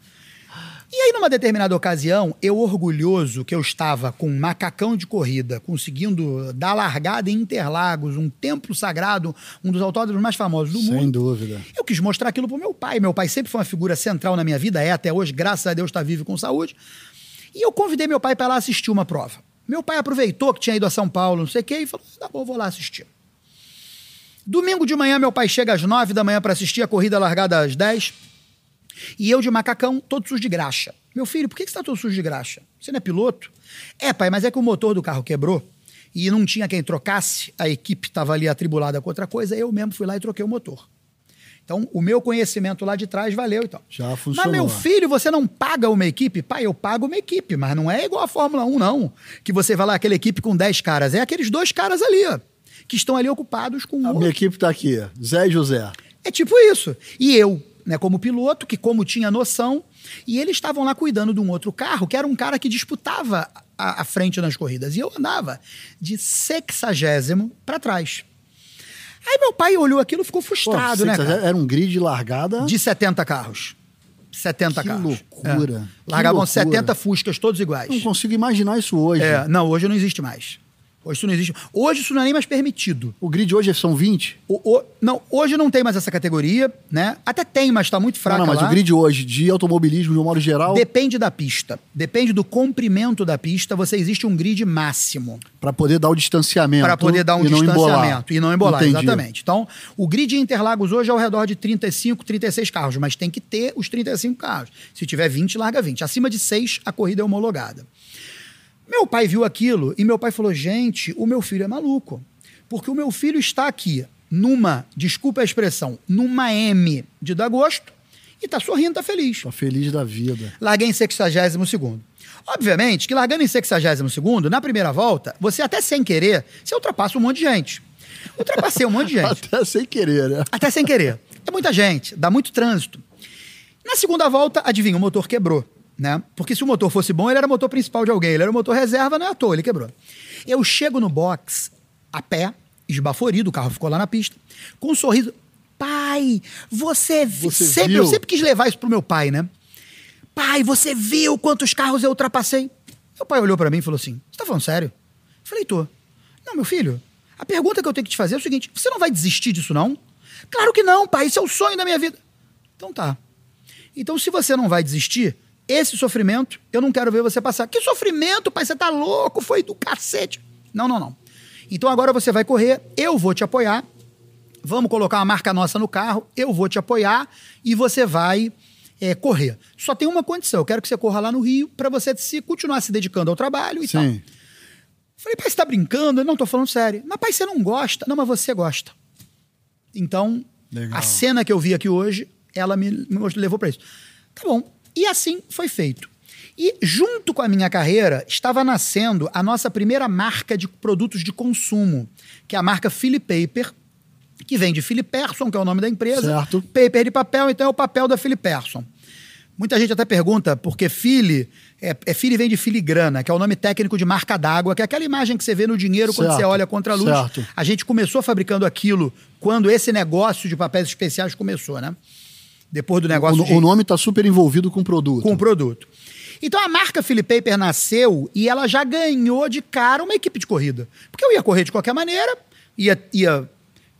E aí, numa determinada ocasião, eu orgulhoso que eu estava com um macacão de corrida, conseguindo dar largada em Interlagos, um templo sagrado, um dos autódromos mais famosos do Sem mundo. Sem dúvida. Eu quis mostrar aquilo pro meu pai. Meu pai sempre foi uma figura central na minha vida, é até hoje, graças a Deus está vivo com saúde. E eu convidei meu pai para lá assistir uma prova. Meu pai aproveitou que tinha ido a São Paulo, não sei o quê, e falou: tá bom, vou lá assistir. Domingo de manhã, meu pai chega às nove da manhã para assistir a corrida largada às dez. E eu de macacão, todo sujo de graxa. Meu filho, por que você está todo sujo de graxa? Você não é piloto? É, pai, mas é que o motor do carro quebrou e não tinha quem trocasse, a equipe estava ali atribulada com outra coisa, eu mesmo fui lá e troquei o motor. Então, o meu conhecimento lá de trás valeu então. Já funcionou. Mas, meu filho, você não paga uma equipe? Pai, eu pago uma equipe, mas não é igual a Fórmula 1, não. Que você vai lá, aquela equipe com 10 caras. É aqueles dois caras ali, ó que estão ali ocupados com. A minha equipe está aqui, Zé e José. É tipo isso. E eu, né, como piloto, que como tinha noção, e eles estavam lá cuidando de um outro carro, que era um cara que disputava a, a frente nas corridas. E eu andava de sexagésimo para trás. Aí meu pai olhou aquilo e ficou frustrado, Pô, né? Cara? Era um grid de largada. De 70 carros. 70 que carros. Loucura. É. Largavam loucura. 70 Fuscas, todos iguais. Não consigo imaginar isso hoje. É, não, hoje não existe mais. Hoje isso não existe. Hoje isso não é nem mais permitido. O grid hoje são 20? O, o, não, hoje não tem mais essa categoria, né? Até tem, mas está muito fraca não, não, mas lá. o grid hoje, de automobilismo de um modo geral... Depende da pista. Depende do comprimento da pista, você existe um grid máximo. Para poder dar o distanciamento Para poder dar um e distanciamento e não embolar, Entendi. exatamente. Então, o grid Interlagos hoje é ao redor de 35, 36 carros, mas tem que ter os 35 carros. Se tiver 20, larga 20. Acima de 6, a corrida é homologada. Meu pai viu aquilo e meu pai falou: gente, o meu filho é maluco. Porque o meu filho está aqui numa, desculpa a expressão, numa M de dar gosto e tá sorrindo, tá feliz. Tá feliz da vida. Larguei em 62 segundo. Obviamente que largando em 62 segundo, na primeira volta, você até sem querer, você ultrapassa um monte de gente. Ultrapassei um monte de gente. (laughs) até sem querer, né? Até sem querer. É muita gente, dá muito trânsito. Na segunda volta, adivinha, o motor quebrou né? Porque se o motor fosse bom, ele era o motor principal de alguém. Ele era o motor reserva, não é à toa, ele quebrou. Eu chego no box a pé, esbaforido, o carro ficou lá na pista, com um sorriso. Pai, você, você sempre, viu? Eu sempre quis levar isso pro meu pai, né? Pai, você viu quantos carros eu ultrapassei? Meu pai olhou para mim e falou assim: Você tá falando sério? Eu falei, tô. Não, meu filho, a pergunta que eu tenho que te fazer é o seguinte: você não vai desistir disso, não? Claro que não, pai, isso é o sonho da minha vida. Então tá. Então, se você não vai desistir, esse sofrimento, eu não quero ver você passar. Que sofrimento, pai? Você tá louco? Foi do cacete. Não, não, não. Então agora você vai correr, eu vou te apoiar. Vamos colocar uma marca nossa no carro, eu vou te apoiar e você vai é, correr. Só tem uma condição: eu quero que você corra lá no Rio para você se continuar se dedicando ao trabalho e Sim. tal. Falei, pai, você tá brincando? Não, tô falando sério. Mas, pai, você não gosta? Não, mas você gosta. Então, Legal. a cena que eu vi aqui hoje, ela me, me levou para isso. Tá bom. E assim foi feito. E junto com a minha carreira, estava nascendo a nossa primeira marca de produtos de consumo, que é a marca Philip Paper, que vem de Philip Persson, que é o nome da empresa. Certo. Paper de papel, então é o papel da Philip Persson. Muita gente até pergunta por que Fili. É, é Fili vem de filigrana, que é o nome técnico de marca d'água, que é aquela imagem que você vê no dinheiro quando Certo, você olha contra a luz. certo. A gente começou fabricando aquilo quando esse negócio de papéis especiais começou, né? Depois do negócio O, de o nome está super envolvido com o produto. com o produto. Então a marca Philip Paper nasceu e ela já ganhou de cara uma equipe de corrida. Porque eu ia correr de qualquer maneira, ia, ia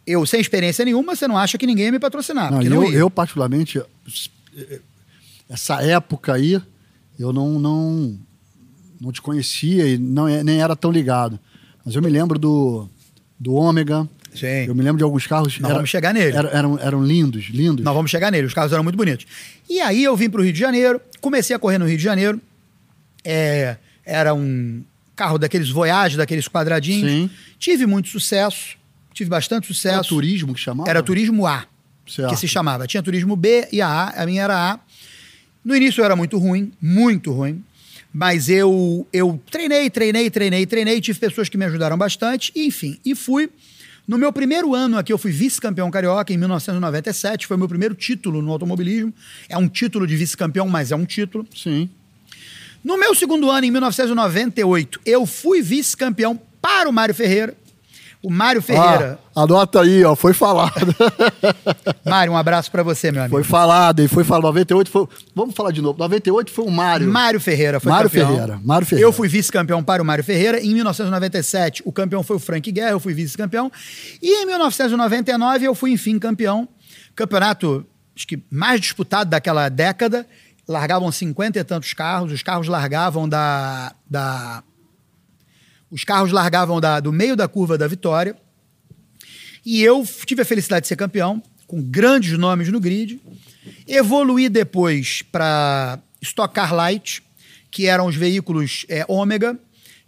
eu sem experiência nenhuma, você não acha que ninguém ia me patrocinar. Não, não eu, eu, particularmente, essa época aí, eu não, não, não te conhecia e não, é- nem era tão ligado. Mas eu me lembro do, do Ômega. Sim. Eu me lembro de alguns carros. Nós vamos chegar nele. Eram, eram, eram lindos, lindos. Nós vamos chegar nele, os carros eram muito bonitos. E aí eu vim para o Rio de Janeiro, comecei a correr no Rio de Janeiro. É, era um carro daqueles Voyage, daqueles quadradinhos. Sim. Tive muito sucesso, tive bastante Era sucesso. turismo que chamava? Era turismo A, Certo. que se chamava. Tinha turismo B e a A, a minha era A. No início eu era muito ruim, muito ruim. Mas eu, eu treinei, treinei, treinei, treinei. Tive pessoas que me ajudaram bastante. Enfim, e fui. No meu primeiro ano aqui, eu fui vice-campeão carioca em 1997. Foi meu primeiro título no automobilismo. É um título de vice-campeão, mas é um título. Sim. No meu segundo ano, em 1998, eu fui vice-campeão para o Mário Ferreira. O Mário Ferreira. Ah, anota aí, ó. Foi falado. (laughs) Mário, um abraço para você, meu amigo. foi falado. E foi falado. 98 foi. Vamos falar de novo. 98 foi o Mário. Mário Ferreira foi Mário campeão. Ferreira, Mário Ferreira. Eu fui vice-campeão para o Mário Ferreira. Em 1997, o campeão foi o Frank Guerra, eu fui vice-campeão. E em 1999, eu fui, enfim, campeão. Campeonato, acho que mais disputado daquela década. Largavam 50 e tantos carros. Os carros largavam da... da os carros largavam da- do meio da curva da vitória. E eu tive a felicidade de ser campeão, com grandes nomes no grid. Evoluí depois para Stock Car Light, que eram os veículos é, Ômega,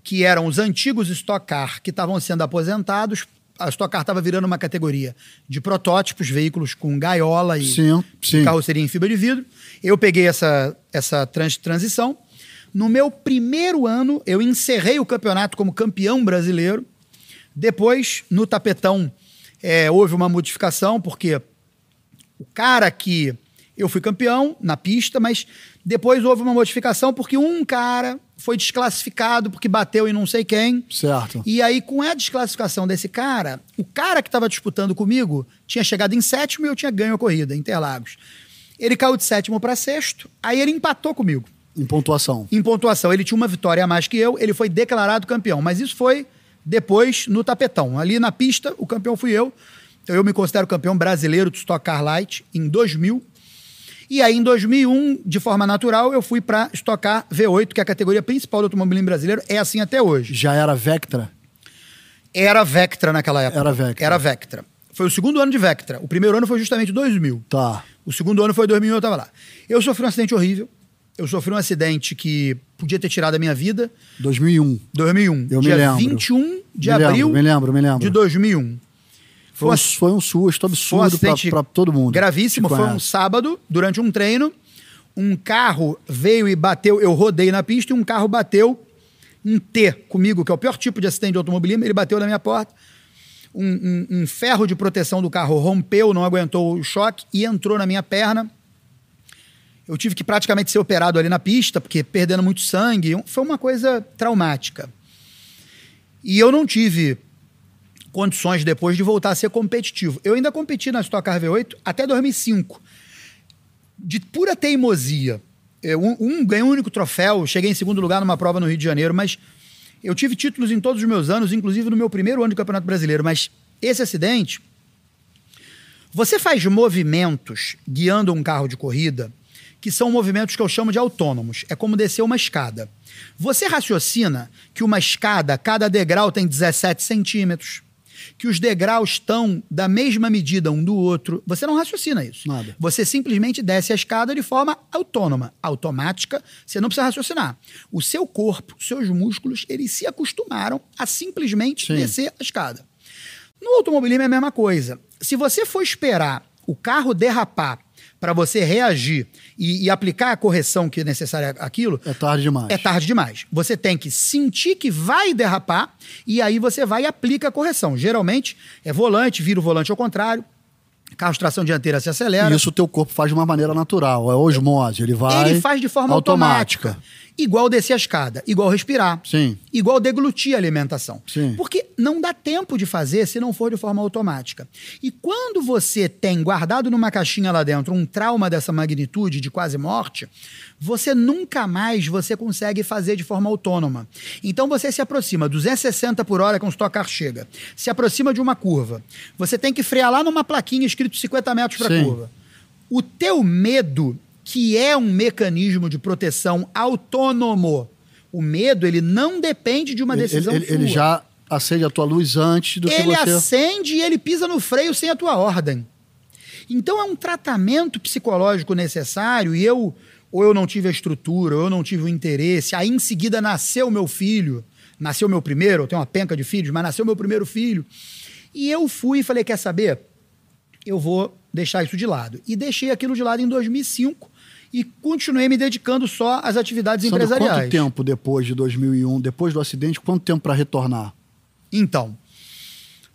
que eram os antigos Stock Car que estavam sendo aposentados. A Stock Car estava virando uma categoria de protótipos, veículos com gaiola e Sim, sim. carroceria em fibra de vidro. Eu peguei essa, essa trans- transição. No meu primeiro ano, eu encerrei o campeonato como campeão brasileiro. Depois, no tapetão, é, houve uma modificação, porque o cara que eu fui campeão na pista, mas depois houve uma modificação porque um cara foi desclassificado porque bateu em não sei quem. Certo. E aí, com a desclassificação desse cara, o cara que estava disputando comigo tinha chegado em sétimo e eu tinha ganho a corrida, Interlagos. Ele caiu de sétimo para sexto, aí ele empatou comigo Em pontuação. em pontuação. Ele tinha uma vitória a mais que eu, ele foi declarado campeão. Mas isso foi depois no tapetão. Ali na pista, o campeão fui eu. Então eu me considero campeão brasileiro do Stock Car Light em 2000. E aí em 2001, de forma natural, eu fui para Stock Car V8, que é a categoria principal do automobilismo brasileiro. É assim até hoje. Já era Vectra? Era Vectra naquela época. Era Vectra. Era Vectra. Foi o segundo ano de Vectra. O primeiro ano foi justamente 2000. Tá. O segundo ano foi 2000, eu estava lá. Eu sofri um acidente horrível. Eu sofri um acidente que podia ter tirado a minha vida. 2001. 2001. Eu me dia lembro. 21 de Me lembro, abril me lembro, me lembro. de 2001. Foi um, um foi um susto um absurdo acidente pra todo mundo. Gravíssimo. Foi um sábado, durante um treino. Um carro veio e bateu. Eu rodei na pista e um carro bateu em T comigo, que é o pior tipo de acidente de automobilismo. Ele bateu na minha porta. Um, um- um ferro de proteção do carro rompeu, não aguentou o choque e entrou na minha perna. Eu tive que praticamente ser operado ali na pista, porque perdendo muito sangue. Foi uma coisa traumática. E eu não tive condições depois de voltar a ser competitivo. Eu ainda competi na Stock Car V8 até 2005. De pura teimosia. Eu, um, ganhei um único troféu, cheguei em segundo lugar numa prova no Rio de Janeiro, mas eu tive títulos em todos os meus anos, inclusive no meu primeiro ano de Campeonato Brasileiro. Mas esse acidente. Você faz movimentos guiando um carro de corrida que são movimentos que eu chamo de autônomos. É como descer uma escada. Você raciocina que uma escada, cada degrau tem 17 centímetros, que os degraus estão da mesma medida um do outro, você não raciocina isso. Nada. Você simplesmente desce a escada de forma autônoma, automática, você não precisa raciocinar. O seu corpo, seus músculos, eles se acostumaram a simplesmente Sim. descer a escada. No automobilismo é a mesma coisa. Se você for esperar o carro derrapar para você reagir e, e aplicar a correção que é necessária àquilo, É tarde demais. é tarde demais. Você tem que sentir que vai derrapar e aí você vai e aplica a correção. Geralmente é volante, vira o volante ao contrário, carro de tração dianteira se acelera. E isso o teu corpo faz de uma maneira natural. É osmose. Ele vai. Ele faz de forma automática. Igual descer a escada, igual respirar. Sim. Igual deglutir a alimentação. Sim. Porque não dá tempo de fazer se não for de forma automática. E quando você tem guardado numa caixinha lá dentro um trauma dessa magnitude de quase morte, você nunca mais você consegue fazer de forma autônoma. Então você se aproxima 260 por hora que um Stock Car chega, se aproxima de uma curva. Você tem que frear lá numa plaquinha escrito 50 metros para Sim. curva. O teu medo, que é um mecanismo de proteção autônomo, o medo ele não depende de uma Ele, decisão ele- ele sua. já acende a tua luz antes do que Ele você. acende e ele pisa no freio sem a tua ordem. Então é um tratamento psicológico necessário e eu ou eu não tive a estrutura, ou eu não tive o interesse, aí em seguida nasceu meu filho, nasceu meu primeiro, eu tenho uma penca de filhos, mas nasceu meu primeiro filho. E eu fui e falei, quer saber? Eu vou deixar isso de lado. E deixei aquilo de lado em 2005 e continuei me dedicando só às atividades Sandro, empresariais. quanto tempo depois de 2001, depois do acidente, quanto tempo para retornar? Então,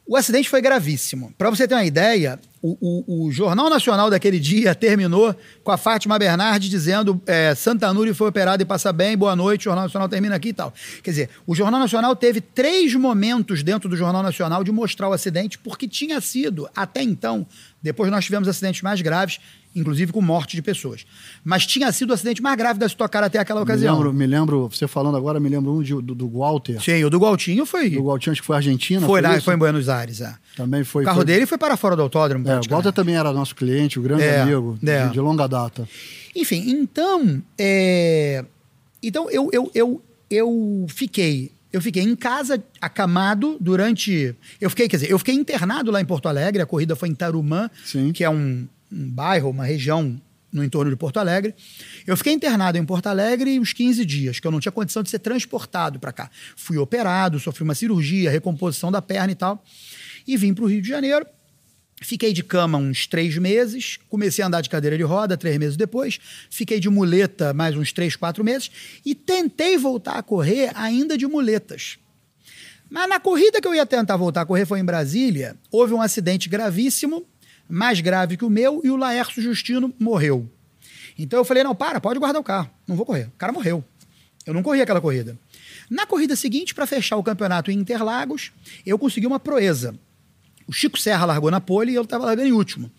o acidente foi gravíssimo. Para você ter uma ideia, o, o- o Jornal Nacional daquele dia (laughs) terminou com a Fátima Bernardi dizendo é, Santa Núria foi operada e passa bem, boa noite, o Jornal Nacional termina aqui e tal. Quer dizer, o Jornal Nacional teve três momentos dentro do Jornal Nacional de mostrar o acidente, porque tinha sido, até então, depois nós tivemos acidentes mais graves, inclusive com morte de pessoas. Mas tinha sido o acidente mais grave da Stock Car até aquela Me ocasião. lembro, me lembro, você falando agora, me lembro um de- do, do Walter. Sim, o do Gualtinho foi. Do Walter, acho que foi Argentina. foi lá, isso? foi em Buenos Aires, é. Também foi. O carro foi... dele foi para fora do autódromo. É, o. Walter também era nosso cliente, o grande É, amigo, é. de, de longa data. Enfim, então, é, então eu, eu, eu, eu fiquei, eu fiquei em casa acamado durante, eu fiquei, quer dizer, eu fiquei internado lá em Porto Alegre. A corrida foi em Tarumã, Sim. que é um, um bairro, uma região no entorno de Porto Alegre. Eu fiquei internado em Porto Alegre uns 15 dias, que eu não tinha condição de ser transportado para cá. Fui operado, sofri uma cirurgia, recomposição da perna e tal, e vim para o Rio de Janeiro. Fiquei de cama uns três meses, comecei a andar de cadeira de roda três meses depois, fiquei de muleta mais uns três, quatro meses e tentei voltar a correr ainda de muletas. Mas na corrida que eu ia tentar voltar a correr foi em Brasília, houve um acidente gravíssimo, mais grave que o meu, e o Laércio Justino morreu. Então eu falei: não, para, pode guardar o carro, não vou correr. O cara morreu. Eu não corri aquela corrida. Na corrida seguinte, para fechar o campeonato em Interlagos, eu consegui uma proeza. O Chico Serra largou na pole e eu estava largando em último.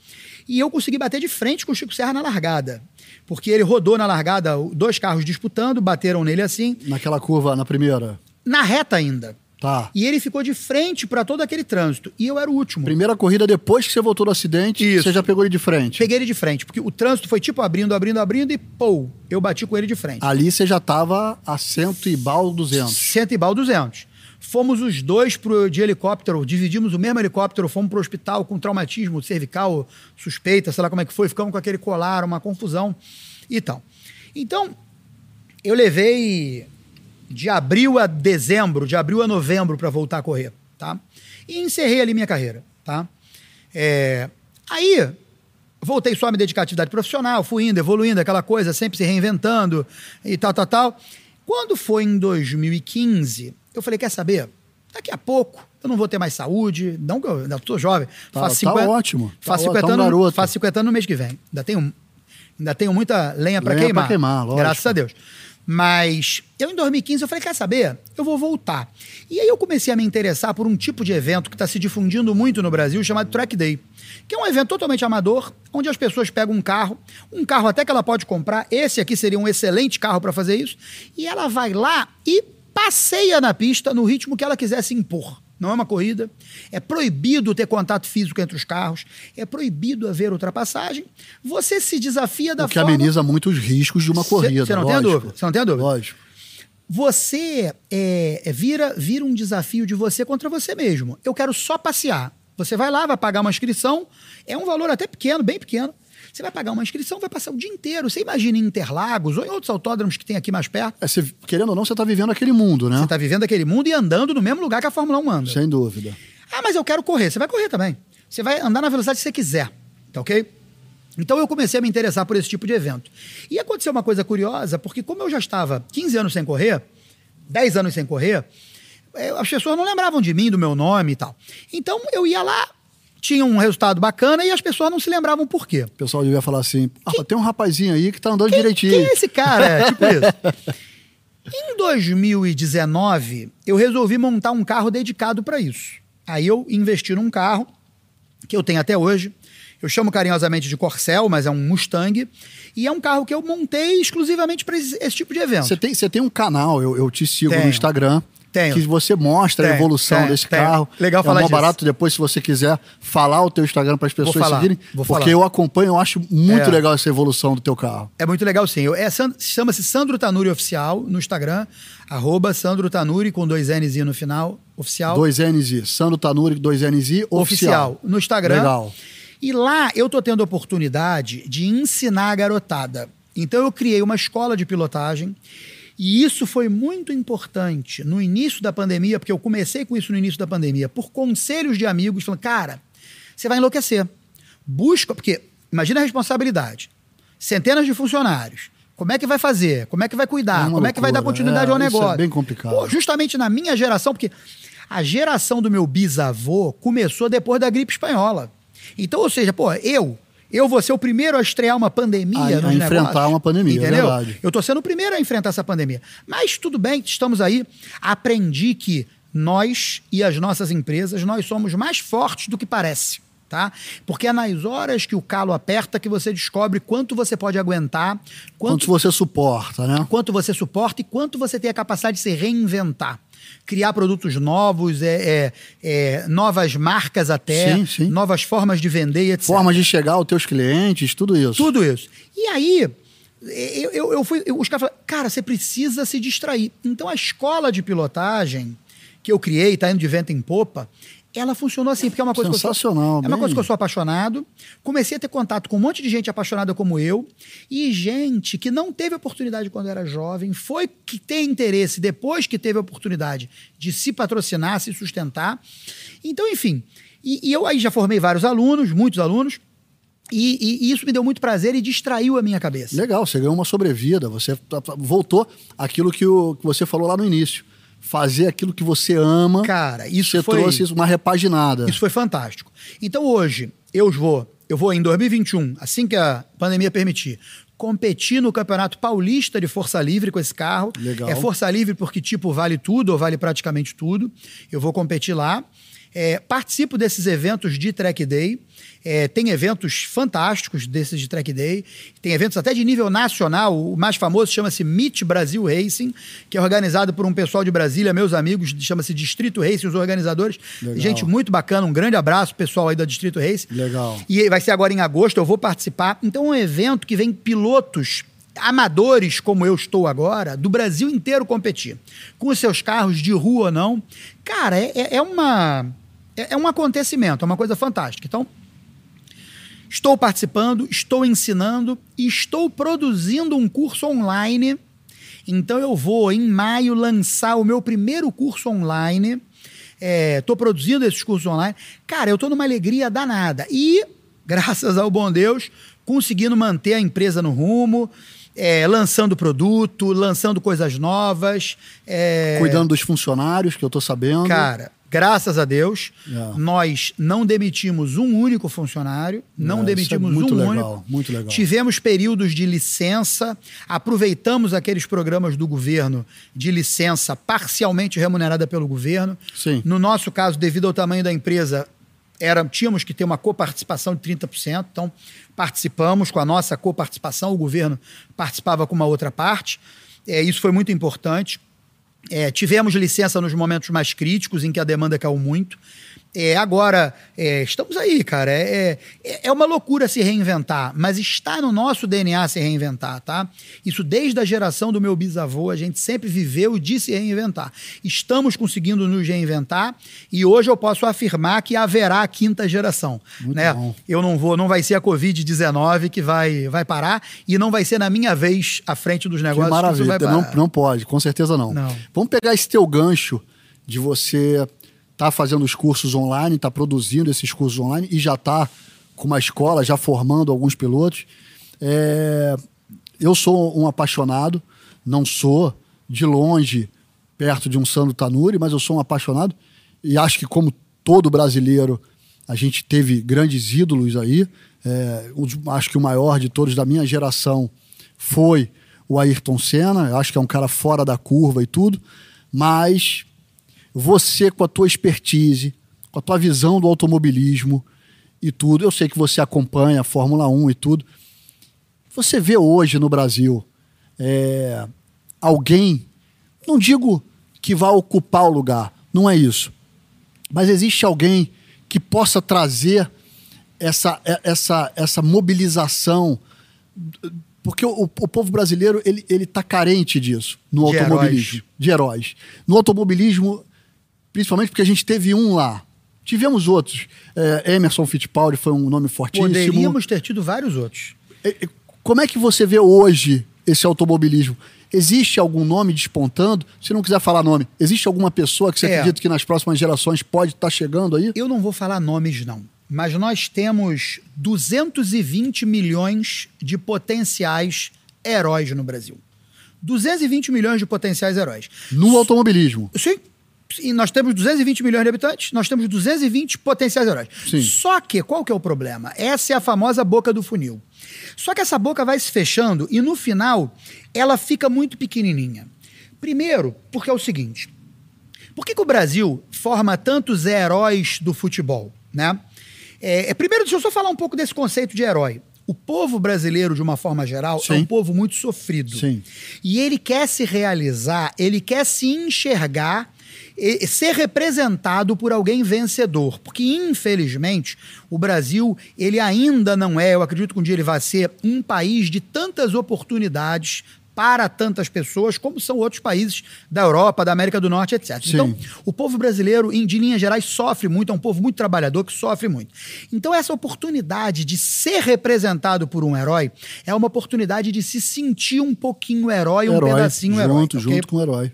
E eu consegui bater de frente com o Chico Serra na largada. Porque ele rodou na largada, dois carros disputando, bateram nele assim, Naquela curva, na primeira. na reta ainda. Tá. E ele ficou de frente para todo aquele trânsito. E eu era o último. Primeira corrida depois que você voltou do acidente, Isso. você já pegou ele de frente. Peguei ele de frente, porque o trânsito foi tipo abrindo, abrindo, abrindo e pô, eu bati com ele de frente. Ali você já tava a cento e bal 200. Cento e bal 200. Fomos os dois pro, de helicóptero, dividimos o mesmo helicóptero, fomos pro hospital com traumatismo cervical, suspeita, sei lá como é que foi, ficamos com aquele colar, uma confusão e tal. Então, eu levei de abril a dezembro, de abril a novembro para voltar a correr, tá? E encerrei ali minha carreira, tá? É, aí, voltei só a me dedicar à atividade profissional, fui indo, evoluindo, aquela coisa, sempre se reinventando e tal, tal, tal. Quando foi em 2015, eu falei, quer saber? Daqui a pouco eu não vou ter mais saúde, não que eu ainda estou jovem. Tá- faço tá 50, ótimo. Tá Faço ó- 50 tá um anos, faço 50 anos no mês que vem. Ainda tenho, ainda tenho muita lenha para Lenha pra queimar. queimar, lógico. Graças a Deus. Mas eu em 2015 eu falei, quer saber? Eu vou voltar. E aí eu comecei a me interessar por um tipo de evento que está se difundindo muito no Brasil, chamado Track Day. Que é um evento totalmente amador, onde as pessoas pegam um carro, um carro até que ela pode comprar, esse aqui seria um excelente carro para fazer isso, e ela vai lá e passeia na pista no ritmo que ela quisesse impor. Não é uma corrida. É proibido ter contato físico entre os carros. É proibido haver ultrapassagem. Você se desafia da O que forma ameniza muito os riscos de uma corrida. cê não tem a lógico. dúvida, você não tem a dúvida. Lógico. você é, é, vira, vira um desafio de você contra você mesmo. Eu quero só passear. Você vai lá, vai pagar uma inscrição, é um valor até pequeno, bem pequeno. Você vai pagar uma inscrição, vai passar o dia inteiro. Você imagina em Interlagos ou em outros autódromos que tem aqui mais perto. É, você, querendo ou não, você está vivendo aquele mundo, né? Você está vivendo aquele mundo e andando no mesmo lugar que a Fórmula 1 anda. Sem dúvida. Ah, mas eu quero correr. Você vai correr também. Você vai andar na velocidade que você quiser. Tá ok? Então eu comecei a me interessar por esse tipo de evento. E aconteceu uma coisa curiosa, porque como eu já estava 15 anos sem correr, 10 anos sem correr, eh, as pessoas não lembravam de mim, do meu nome e tal. Então eu ia lá, tinha um resultado bacana e as pessoas não se lembravam por quê. O pessoal devia falar assim: ah, tem um rapazinho aí que tá andando quem, direitinho. Quem é esse cara? É, tipo (laughs) isso. Em 2019, eu resolvi montar um carro dedicado para isso. Aí eu investi num carro que eu tenho até hoje. Eu chamo carinhosamente de Corcel, mas é um Mustang. E é um carro que eu montei exclusivamente para esse, esse, tipo de evento. Você tem, você tem um canal, eu, eu te sigo Tenho. no Instagram. Tenho. Que você mostra Tenho, a evolução tenho, desse tenho. carro. Legal é falar disso. barato depois, se você quiser falar o teu Instagram para as pessoas falar, seguirem. vou porque falar. eu acompanho, eu acho muito É. legal essa evolução do teu carro. É muito legal, sim. Eu- É, Chama-se Sandro Tanuri Oficial no Instagram. Arroba Sandro Tanuri com dois N's no final. Oficial. Dois N's I. Sandro Tanuri, dois N's I, oficial. oficial no Instagram. Legal. E lá eu tô tendo a oportunidade de ensinar a garotada. Então eu criei uma escola de pilotagem. E isso foi muito importante no início da pandemia, porque eu comecei com isso no início da pandemia, por conselhos de amigos, falando, cara, você vai enlouquecer. Busca, porque imagina a responsabilidade. Centenas de funcionários. Como é que vai fazer? Como é que vai cuidar? É Como é que vai dar loucura. continuidade É, ao isso é negócio? bem complicado. Pô, justamente na minha geração, porque a geração do meu bisavô começou depois da gripe espanhola. Então, ou seja, pô, eu, eu vou ser o primeiro a estrear uma pandemia A- a enfrentar negócios. uma pandemia, é entendeu? verdade. Eu tô sendo o primeiro a enfrentar essa pandemia. Mas tudo bem, estamos aí. Aprendi que nós e as nossas empresas, nós somos mais fortes do que parece. Tá? Porque é nas horas que o calo aperta que você descobre quanto você pode aguentar, Quanto você suporta, né? quanto você suporta e quanto você tem a capacidade de se reinventar. Criar produtos novos, é, é- é, novas marcas até, Sim, sim. novas formas de vender etc. Formas de chegar aos teus clientes, tudo isso. Tudo isso. E aí, eu, eu, eu fui. eu- os caras falaram, cara, você precisa se distrair. Então a escola de pilotagem que eu criei, tá indo de vento em popa, ela funcionou assim, porque é uma coisa que eu Sensacional, sou, É uma bem. coisa que eu sou apaixonado. Comecei a ter contato com um monte de gente apaixonada como eu e gente que não teve oportunidade quando era jovem, foi que tem interesse depois que teve a oportunidade de se patrocinar, se sustentar. Então, enfim. E, e eu aí já formei vários alunos, muitos alunos. E, e- e isso me deu muito prazer e distraiu a minha cabeça. Legal, você ganhou uma sobrevida, você voltou àquilo que, o- que você falou lá no início. Fazer aquilo que você ama. Cara, isso você foi- trouxe isso, uma repaginada. Isso foi fantástico. Então hoje, eu vou, eu vou em 2021, assim que a pandemia permitir, competir no Campeonato Paulista de Força Livre com esse carro. Legal. É Força Livre porque tipo vale tudo ou vale praticamente tudo. Eu vou competir lá. É, participo desses eventos de Track Day. É, tem eventos fantásticos desses de Track Day. Tem eventos até de nível nacional. O mais famoso chama-se Meet Brasil Racing, que é organizado por um pessoal de Brasília, meus amigos, chama-se Distrito Racing, os organizadores. Legal. Gente muito bacana, um grande abraço, pessoal aí da Distrito Racing. Legal. E vai ser agora em agosto, eu vou participar. Então é um evento que vem pilotos amadores, como eu estou agora, do Brasil inteiro competir. Com os seus carros de rua ou não. Cara, é, é- é uma. É, é um acontecimento, é uma coisa fantástica. Então, estou participando, estou ensinando estou produzindo um curso online. Então eu vou, em maio, lançar o meu primeiro curso online. Estou produzindo esses cursos online. Cara, eu estou numa alegria danada. E, (laughs) graças ao bom Deus, conseguindo manter a empresa no rumo, é, lançando produto, lançando coisas novas. é, Cuidando dos funcionários, que eu tô sabendo. Cara, graças a Deus, É. nós não demitimos um único funcionário, não É, demitimos isso é muito um legal, único. muito legal. Tivemos períodos de licença, aproveitamos aqueles programas do governo de licença parcialmente remunerada pelo governo. Sim. No nosso caso, devido ao tamanho da empresa, era, tínhamos que ter uma coparticipação de 30%, então participamos com a nossa coparticipação, o governo participava com uma outra parte. É, isso foi muito importante. É, tivemos licença nos momentos mais críticos, em que a demanda caiu muito. É, agora, é, estamos aí, cara. É, é, é uma loucura se reinventar, mas está no nosso DNA se reinventar, tá? Isso desde a geração do meu bisavô, a gente sempre viveu de se reinventar. Estamos conseguindo nos reinventar e hoje eu posso afirmar que haverá a quinta geração. Muito né? bom. Eu não vou, não vai ser a Covid-19 que vai, vai parar e não vai ser na minha vez à frente dos Que negócios que maravilha. vai Não, não pode, com certeza não. Não. Vamos pegar esse teu gancho de você estar fazendo os cursos online, estar produzindo esses cursos online e já está com uma escola, já formando alguns pilotos. É, eu sou um apaixonado, não sou de longe perto de um Sandro Tanuri, mas eu sou um apaixonado e acho que como todo brasileiro a gente teve grandes ídolos aí. É, acho que o maior de todos da minha geração foi o Ayrton Senna. Eu acho que é um cara fora da curva e tudo, mas você com a tua expertise, com a tua visão do automobilismo e tudo, eu sei que você acompanha a Fórmula 1 e tudo. Você vê hoje no Brasil é, alguém, não digo que vá ocupar o lugar, não é isso, mas existe alguém que possa trazer essa, é- essa, essa mobilização, porque o, o povo brasileiro ele ele está carente disso no De automobilismo, heróis. de heróis. No automobilismo, principalmente porque a gente teve um lá. Tivemos outros. É, Emerson Fittipaldi foi um nome fortíssimo. Poderíamos ter tido vários outros. É, é, Como é que você vê hoje esse automobilismo? Existe algum nome despontando? Se não quiser falar nome, existe alguma pessoa que você É. acredita que nas próximas gerações pode estar chegando aí? Eu não vou falar nomes, não. Mas nós temos 220 milhões de potenciais heróis no Brasil. 220 milhões de potenciais heróis. No automobilismo. Sim. E nós temos 220 milhões de habitantes, nós temos 220 potenciais heróis. Sim. Só que, qual que é o problema? Essa é a famosa boca do funil. Só que essa boca vai se fechando e no final ela fica muito pequenininha. Primeiro, porque é o seguinte: por que, que o Brasil forma tantos heróis do futebol? Né? É, é, primeiro, deixa eu só falar um pouco desse conceito de herói. O povo brasileiro, de uma forma geral, é Sim. um povo muito sofrido. Sim. E ele quer se realizar, ele quer se enxergar, ser representado por alguém vencedor. Porque, infelizmente, o Brasil, ele ainda não é, eu acredito que um dia ele vai ser, um país de tantas oportunidades para tantas pessoas, como são outros países da Europa, da América do Norte, etc. Sim. Então, o povo brasileiro, em, de linhas gerais, sofre muito, é um povo muito trabalhador que sofre muito. Então, essa oportunidade de ser representado por um herói é uma oportunidade de se sentir um pouquinho herói, um herói, pedacinho junto, herói. ok? junto com o herói.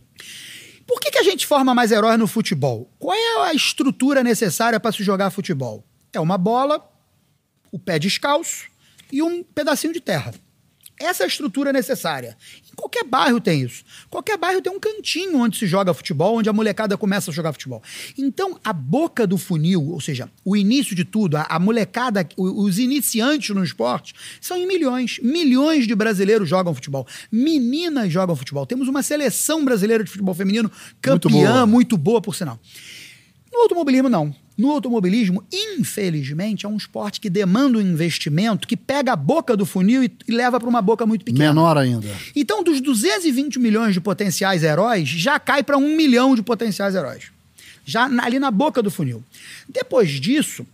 A gente forma mais heróis no futebol? Qual é a estrutura necessária para se jogar futebol? É uma bola, o pé descalço e um pedacinho de terra. Essa é a estrutura necessária. Em qualquer bairro tem isso. Qualquer bairro tem um cantinho onde se joga futebol, onde a molecada começa a jogar futebol. Então, a boca do funil, ou seja, o início de tudo, a, a molecada, os iniciantes no esporte, são em milhões. Milhões de brasileiros jogam futebol. Meninas jogam futebol. Temos uma seleção brasileira de futebol feminino Muito campeã, boa. muito boa, por sinal. No automobilismo, não. No automobilismo, infelizmente, é um esporte que demanda um investimento que pega a boca do funil e, e leva para uma boca muito pequena. Menor ainda. Então, dos 220 milhões de potenciais heróis, já cai para um milhão de potenciais heróis. Já na- ali na boca do funil. Depois disso,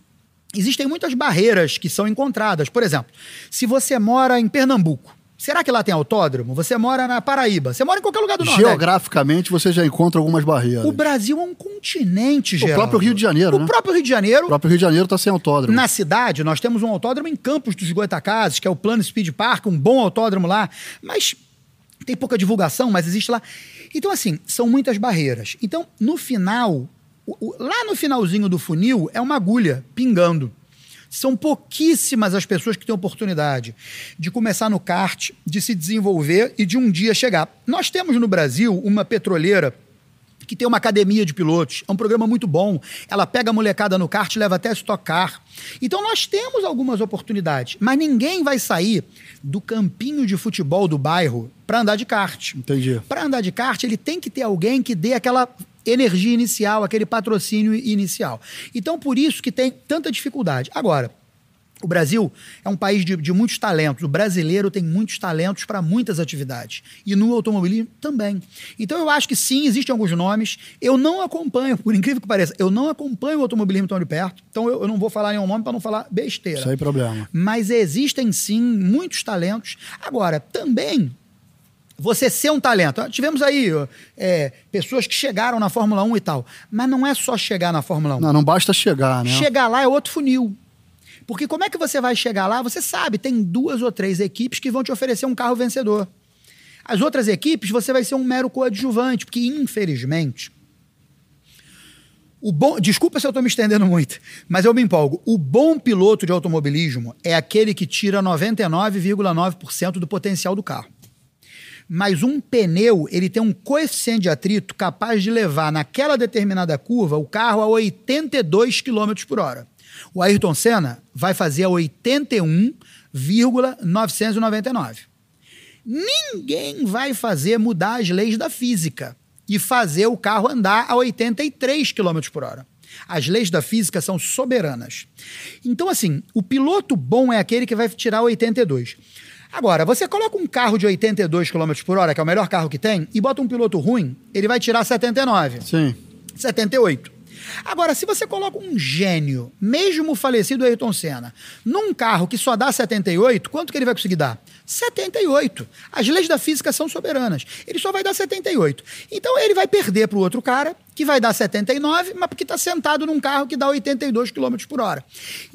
existem muitas barreiras que são encontradas. Por exemplo, se você mora em Pernambuco, será que lá tem autódromo? Você mora na Paraíba, você mora em qualquer lugar do Nordeste. Geograficamente, você já encontra algumas barreiras. O Brasil é um continente, O Geraldo. próprio Rio de Janeiro, O né? próprio Rio de Janeiro. O próprio Rio de Janeiro está sem autódromo. Na cidade, nós temos um autódromo em Campos dos Goitacazes, que é o Plano Speed Park, um bom autódromo lá, mas tem pouca divulgação, mas existe lá. Então, assim, são muitas barreiras. Então, no final, o- o- lá no finalzinho do funil, é uma agulha pingando. São pouquíssimas as pessoas que têm oportunidade de começar no kart, de se desenvolver e de um dia chegar. Nós temos no Brasil uma petroleira que tem uma academia de pilotos. É um programa muito bom. Ela pega a molecada no kart e leva até Stock Car. Então nós temos algumas oportunidades, mas ninguém vai sair do campinho de futebol do bairro para andar de kart. Entendi. Para andar de kart, ele tem que ter alguém que dê aquela energia inicial, aquele patrocínio inicial. Então por isso que tem tanta dificuldade. Agora, O Brasil é um país de, de muitos talentos. O brasileiro tem muitos talentos para muitas atividades. E no automobilismo também. Então eu acho que sim, existem alguns nomes. Eu não acompanho, por incrível que pareça, eu não acompanho o automobilismo tão de perto. Então eu, eu não vou falar nenhum nome para não falar besteira. Sem problema. Mas existem sim muitos talentos. Agora, também você ser um talento. Tivemos aí é, pessoas que chegaram na Fórmula 1 e tal. Mas não é só chegar na Fórmula 1. Não, não basta chegar, né? Chegar lá é outro funil. Porque como é que você vai chegar lá? Você sabe, tem duas ou três equipes que vão te oferecer um carro vencedor. As outras equipes, você vai ser um mero coadjuvante, porque infelizmente. O bom, desculpa se eu estou me estendendo muito, mas eu me empolgo. O bom piloto de automobilismo é aquele que tira 99,9% do potencial do carro. Mas um pneu, ele tem um coeficiente de atrito capaz de levar naquela determinada curva o carro a 82 km por hora. O Ayrton Senna vai fazer a 81,999. Ninguém vai fazer mudar as leis da física e fazer o carro andar a 83 km por hora. As leis da física são soberanas. Então, assim, o piloto bom é aquele que vai tirar 82. Agora, você coloca um carro de 82 km por hora, que é o melhor carro que tem, e bota um piloto ruim, ele vai tirar 79. Sim. 78. Agora, se você coloca um gênio, mesmo o falecido Ayrton Senna, num carro que só dá 78, quanto que ele vai conseguir dar? 78. As leis da física são soberanas. Ele só vai dar 78. Então ele vai perder para o outro cara, que vai dar 79, mas porque está sentado num carro que dá 82 km por hora.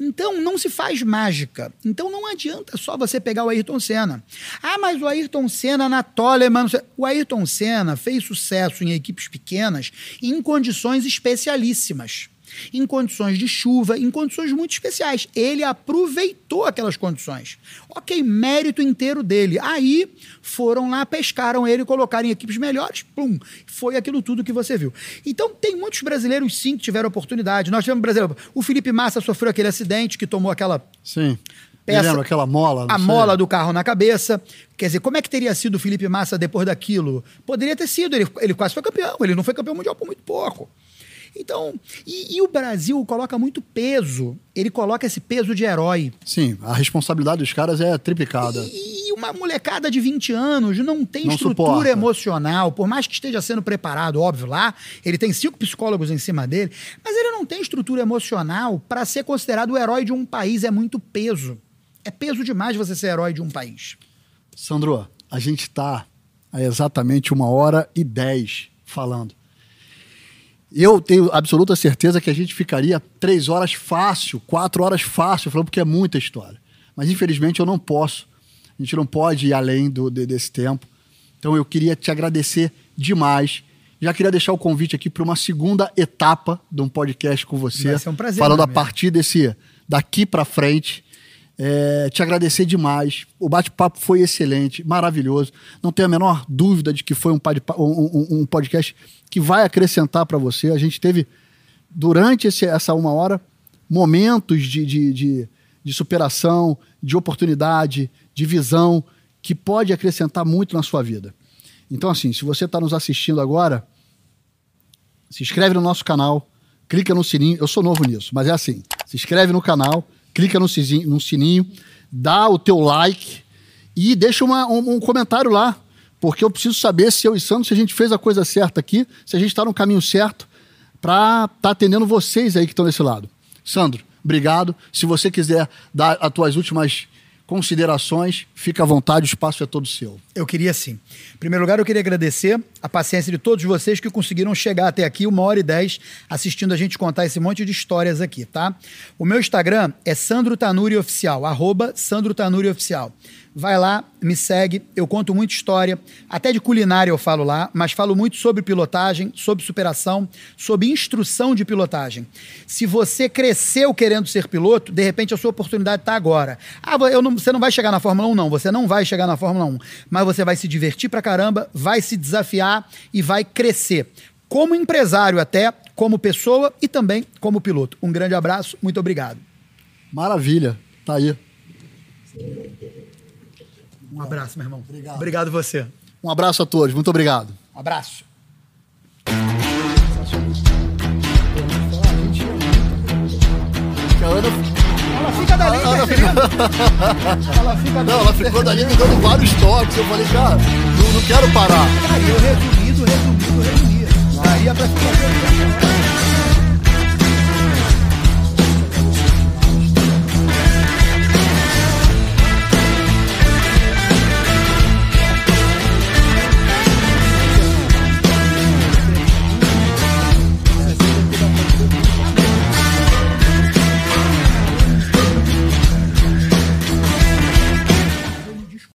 Então não se faz mágica. Então não adianta só você pegar o Ayrton Senna. Ah, mas o Ayrton Senna na Toleman. O Ayrton Senna fez sucesso em equipes pequenas em condições especialíssimas em condições de chuva, em condições muito especiais. Ele aproveitou aquelas condições. Ok, mérito inteiro dele. Aí foram lá, pescaram ele, colocaram em equipes melhores, plum, foi aquilo tudo que você viu. Então tem muitos brasileiros sim que tiveram oportunidade. Nós tivemos brasileiro, o Felipe Massa sofreu aquele acidente que tomou aquela Sim. Peça, lembro, aquela mola. A sei. mola do carro na cabeça. Quer dizer, como é que teria sido o Felipe Massa depois daquilo? Poderia ter sido, ele, ele quase foi campeão, ele não foi campeão mundial por muito pouco. Então, e, e, o Brasil coloca muito peso. Ele coloca esse peso de herói. Sim, a responsabilidade dos caras é triplicada. E, e uma molecada de 20 anos não tem não estrutura suporta. emocional, por mais que esteja sendo preparado, óbvio, lá, ele tem cinco psicólogos em cima dele, mas ele não tem estrutura emocional para ser considerado o herói de um país. É muito peso. É peso demais você ser herói de um país. Sandro, a gente está há exatamente uma hora e dez falando. Eu tenho absoluta certeza que a gente ficaria três horas fácil, quatro horas fácil, falando porque é muita história. Mas infelizmente eu não posso. A gente não pode ir além do, de, desse tempo. Então eu queria te agradecer demais. Já queria deixar o convite aqui para uma segunda etapa de um podcast com você. Vai ser um prazer. Falando a partir desse daqui para frente. É, te agradecer demais. O bate-papo foi excelente, maravilhoso. Não tenho a menor dúvida de que foi um, um, um podcast que vai acrescentar para você. A gente teve, durante esse, essa uma hora, momentos de, de, de, de superação, de oportunidade, de visão, que pode acrescentar muito na sua vida. Então, assim, se você está nos assistindo agora, se inscreve no nosso canal, clica no sininho. Eu sou novo nisso, mas é assim: se inscreve no canal clica no sininho, no sininho dá o teu like e deixa uma, um, um, comentário lá, porque eu preciso saber se eu e Sandro, se a gente fez a coisa certa aqui, se a gente está no caminho certo para estar tá atendendo vocês aí que estão desse lado. Sandro, obrigado. Se você quiser dar as tuas últimas considerações, fica à vontade, o espaço é todo seu. Eu queria sim. Em primeiro lugar, eu queria agradecer a paciência de todos vocês que conseguiram chegar até aqui, uma hora e dez, assistindo a gente contar esse monte de histórias aqui, tá? O meu Instagram é Sandro Tanuri Oficial, arroba Sandro Tanuri Oficial. Vai lá, me segue. Eu conto muita história, até de culinária eu falo lá, mas falo muito sobre pilotagem, sobre superação, sobre instrução de pilotagem. Se você cresceu querendo ser piloto, de repente a sua oportunidade está agora. Ah, não, você não vai chegar na Fórmula 1, não. Você não vai chegar na Fórmula 1. Mas você vai se divertir pra caramba, vai se desafiar e vai crescer. Como empresário, até como pessoa e também como piloto. Um grande abraço, muito obrigado. Maravilha, tá aí. Um abraço, meu irmão. Obrigado. Obrigado você. Um abraço a todos. Muito obrigado. Um abraço. Ela fica dali, ela, interferindo. ela fica Não, ela ficou dali me dando vários toques. Eu falei, cara, não, não quero parar. E eu resumido, resumido, resumido. Daria pra ficar.